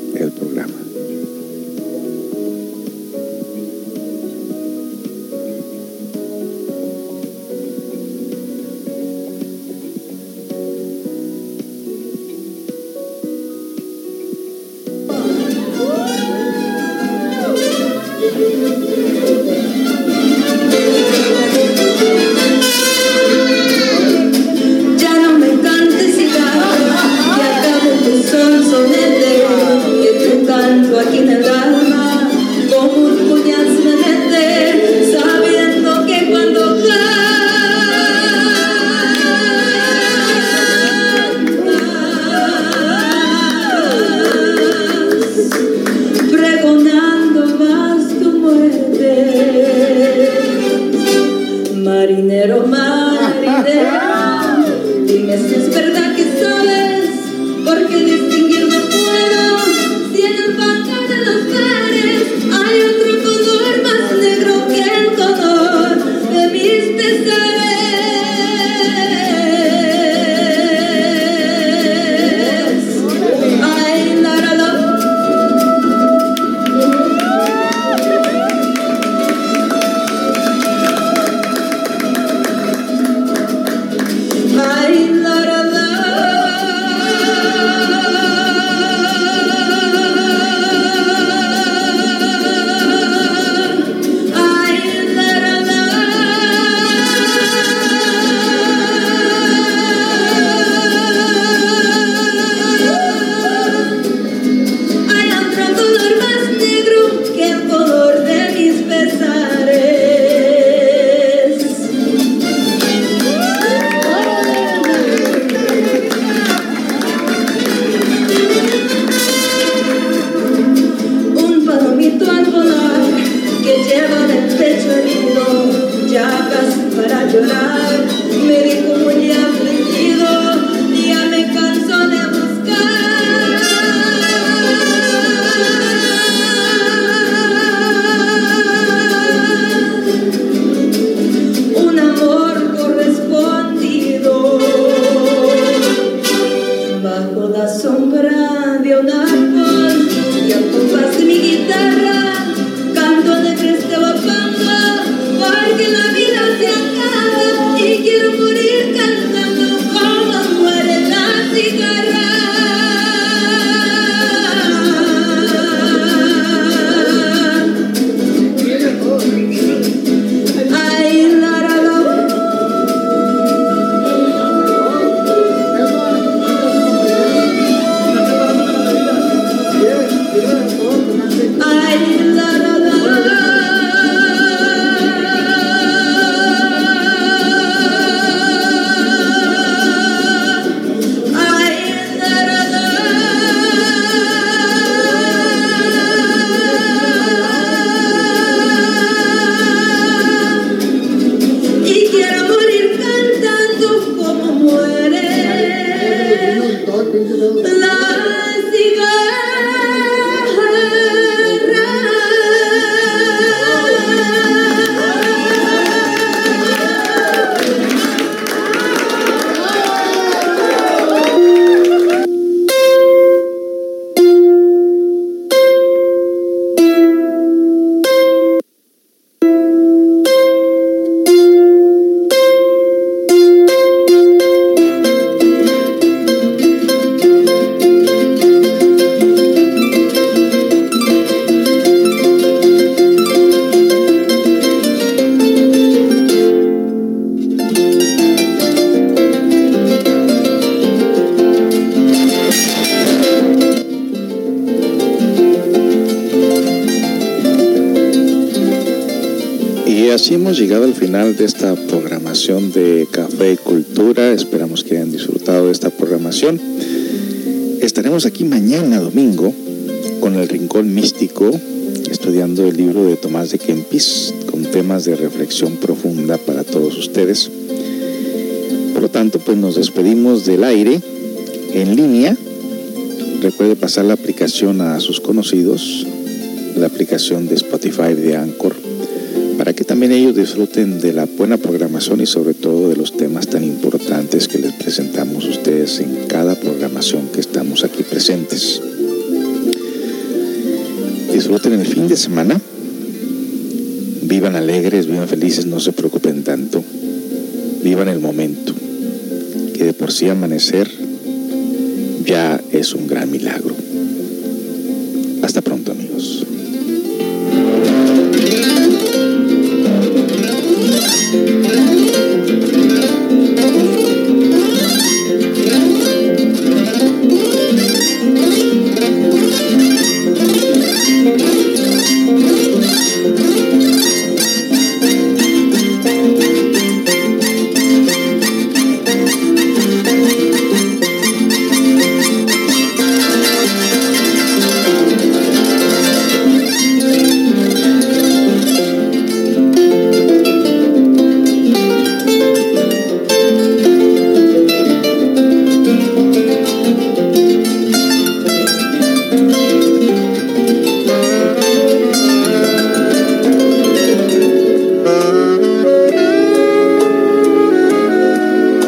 Aquí mañana domingo con el Rincón Místico, estudiando el libro de Tomás de Kempis, con temas de reflexión profunda para todos ustedes. Por lo tanto, pues nos despedimos del aire en línea. Recuerde pasar la aplicación a sus conocidos, la aplicación de Spotify de Anchor, para que también ellos disfruten de la buena programación y sobre todo de los temas tan importantes que les presentamos a ustedes en cada programación que aquí presentes. Disfruten el fin de semana, vivan alegres, vivan felices, no se preocupen tanto, vivan el momento, que de por sí amanecer ya es un gran milagro.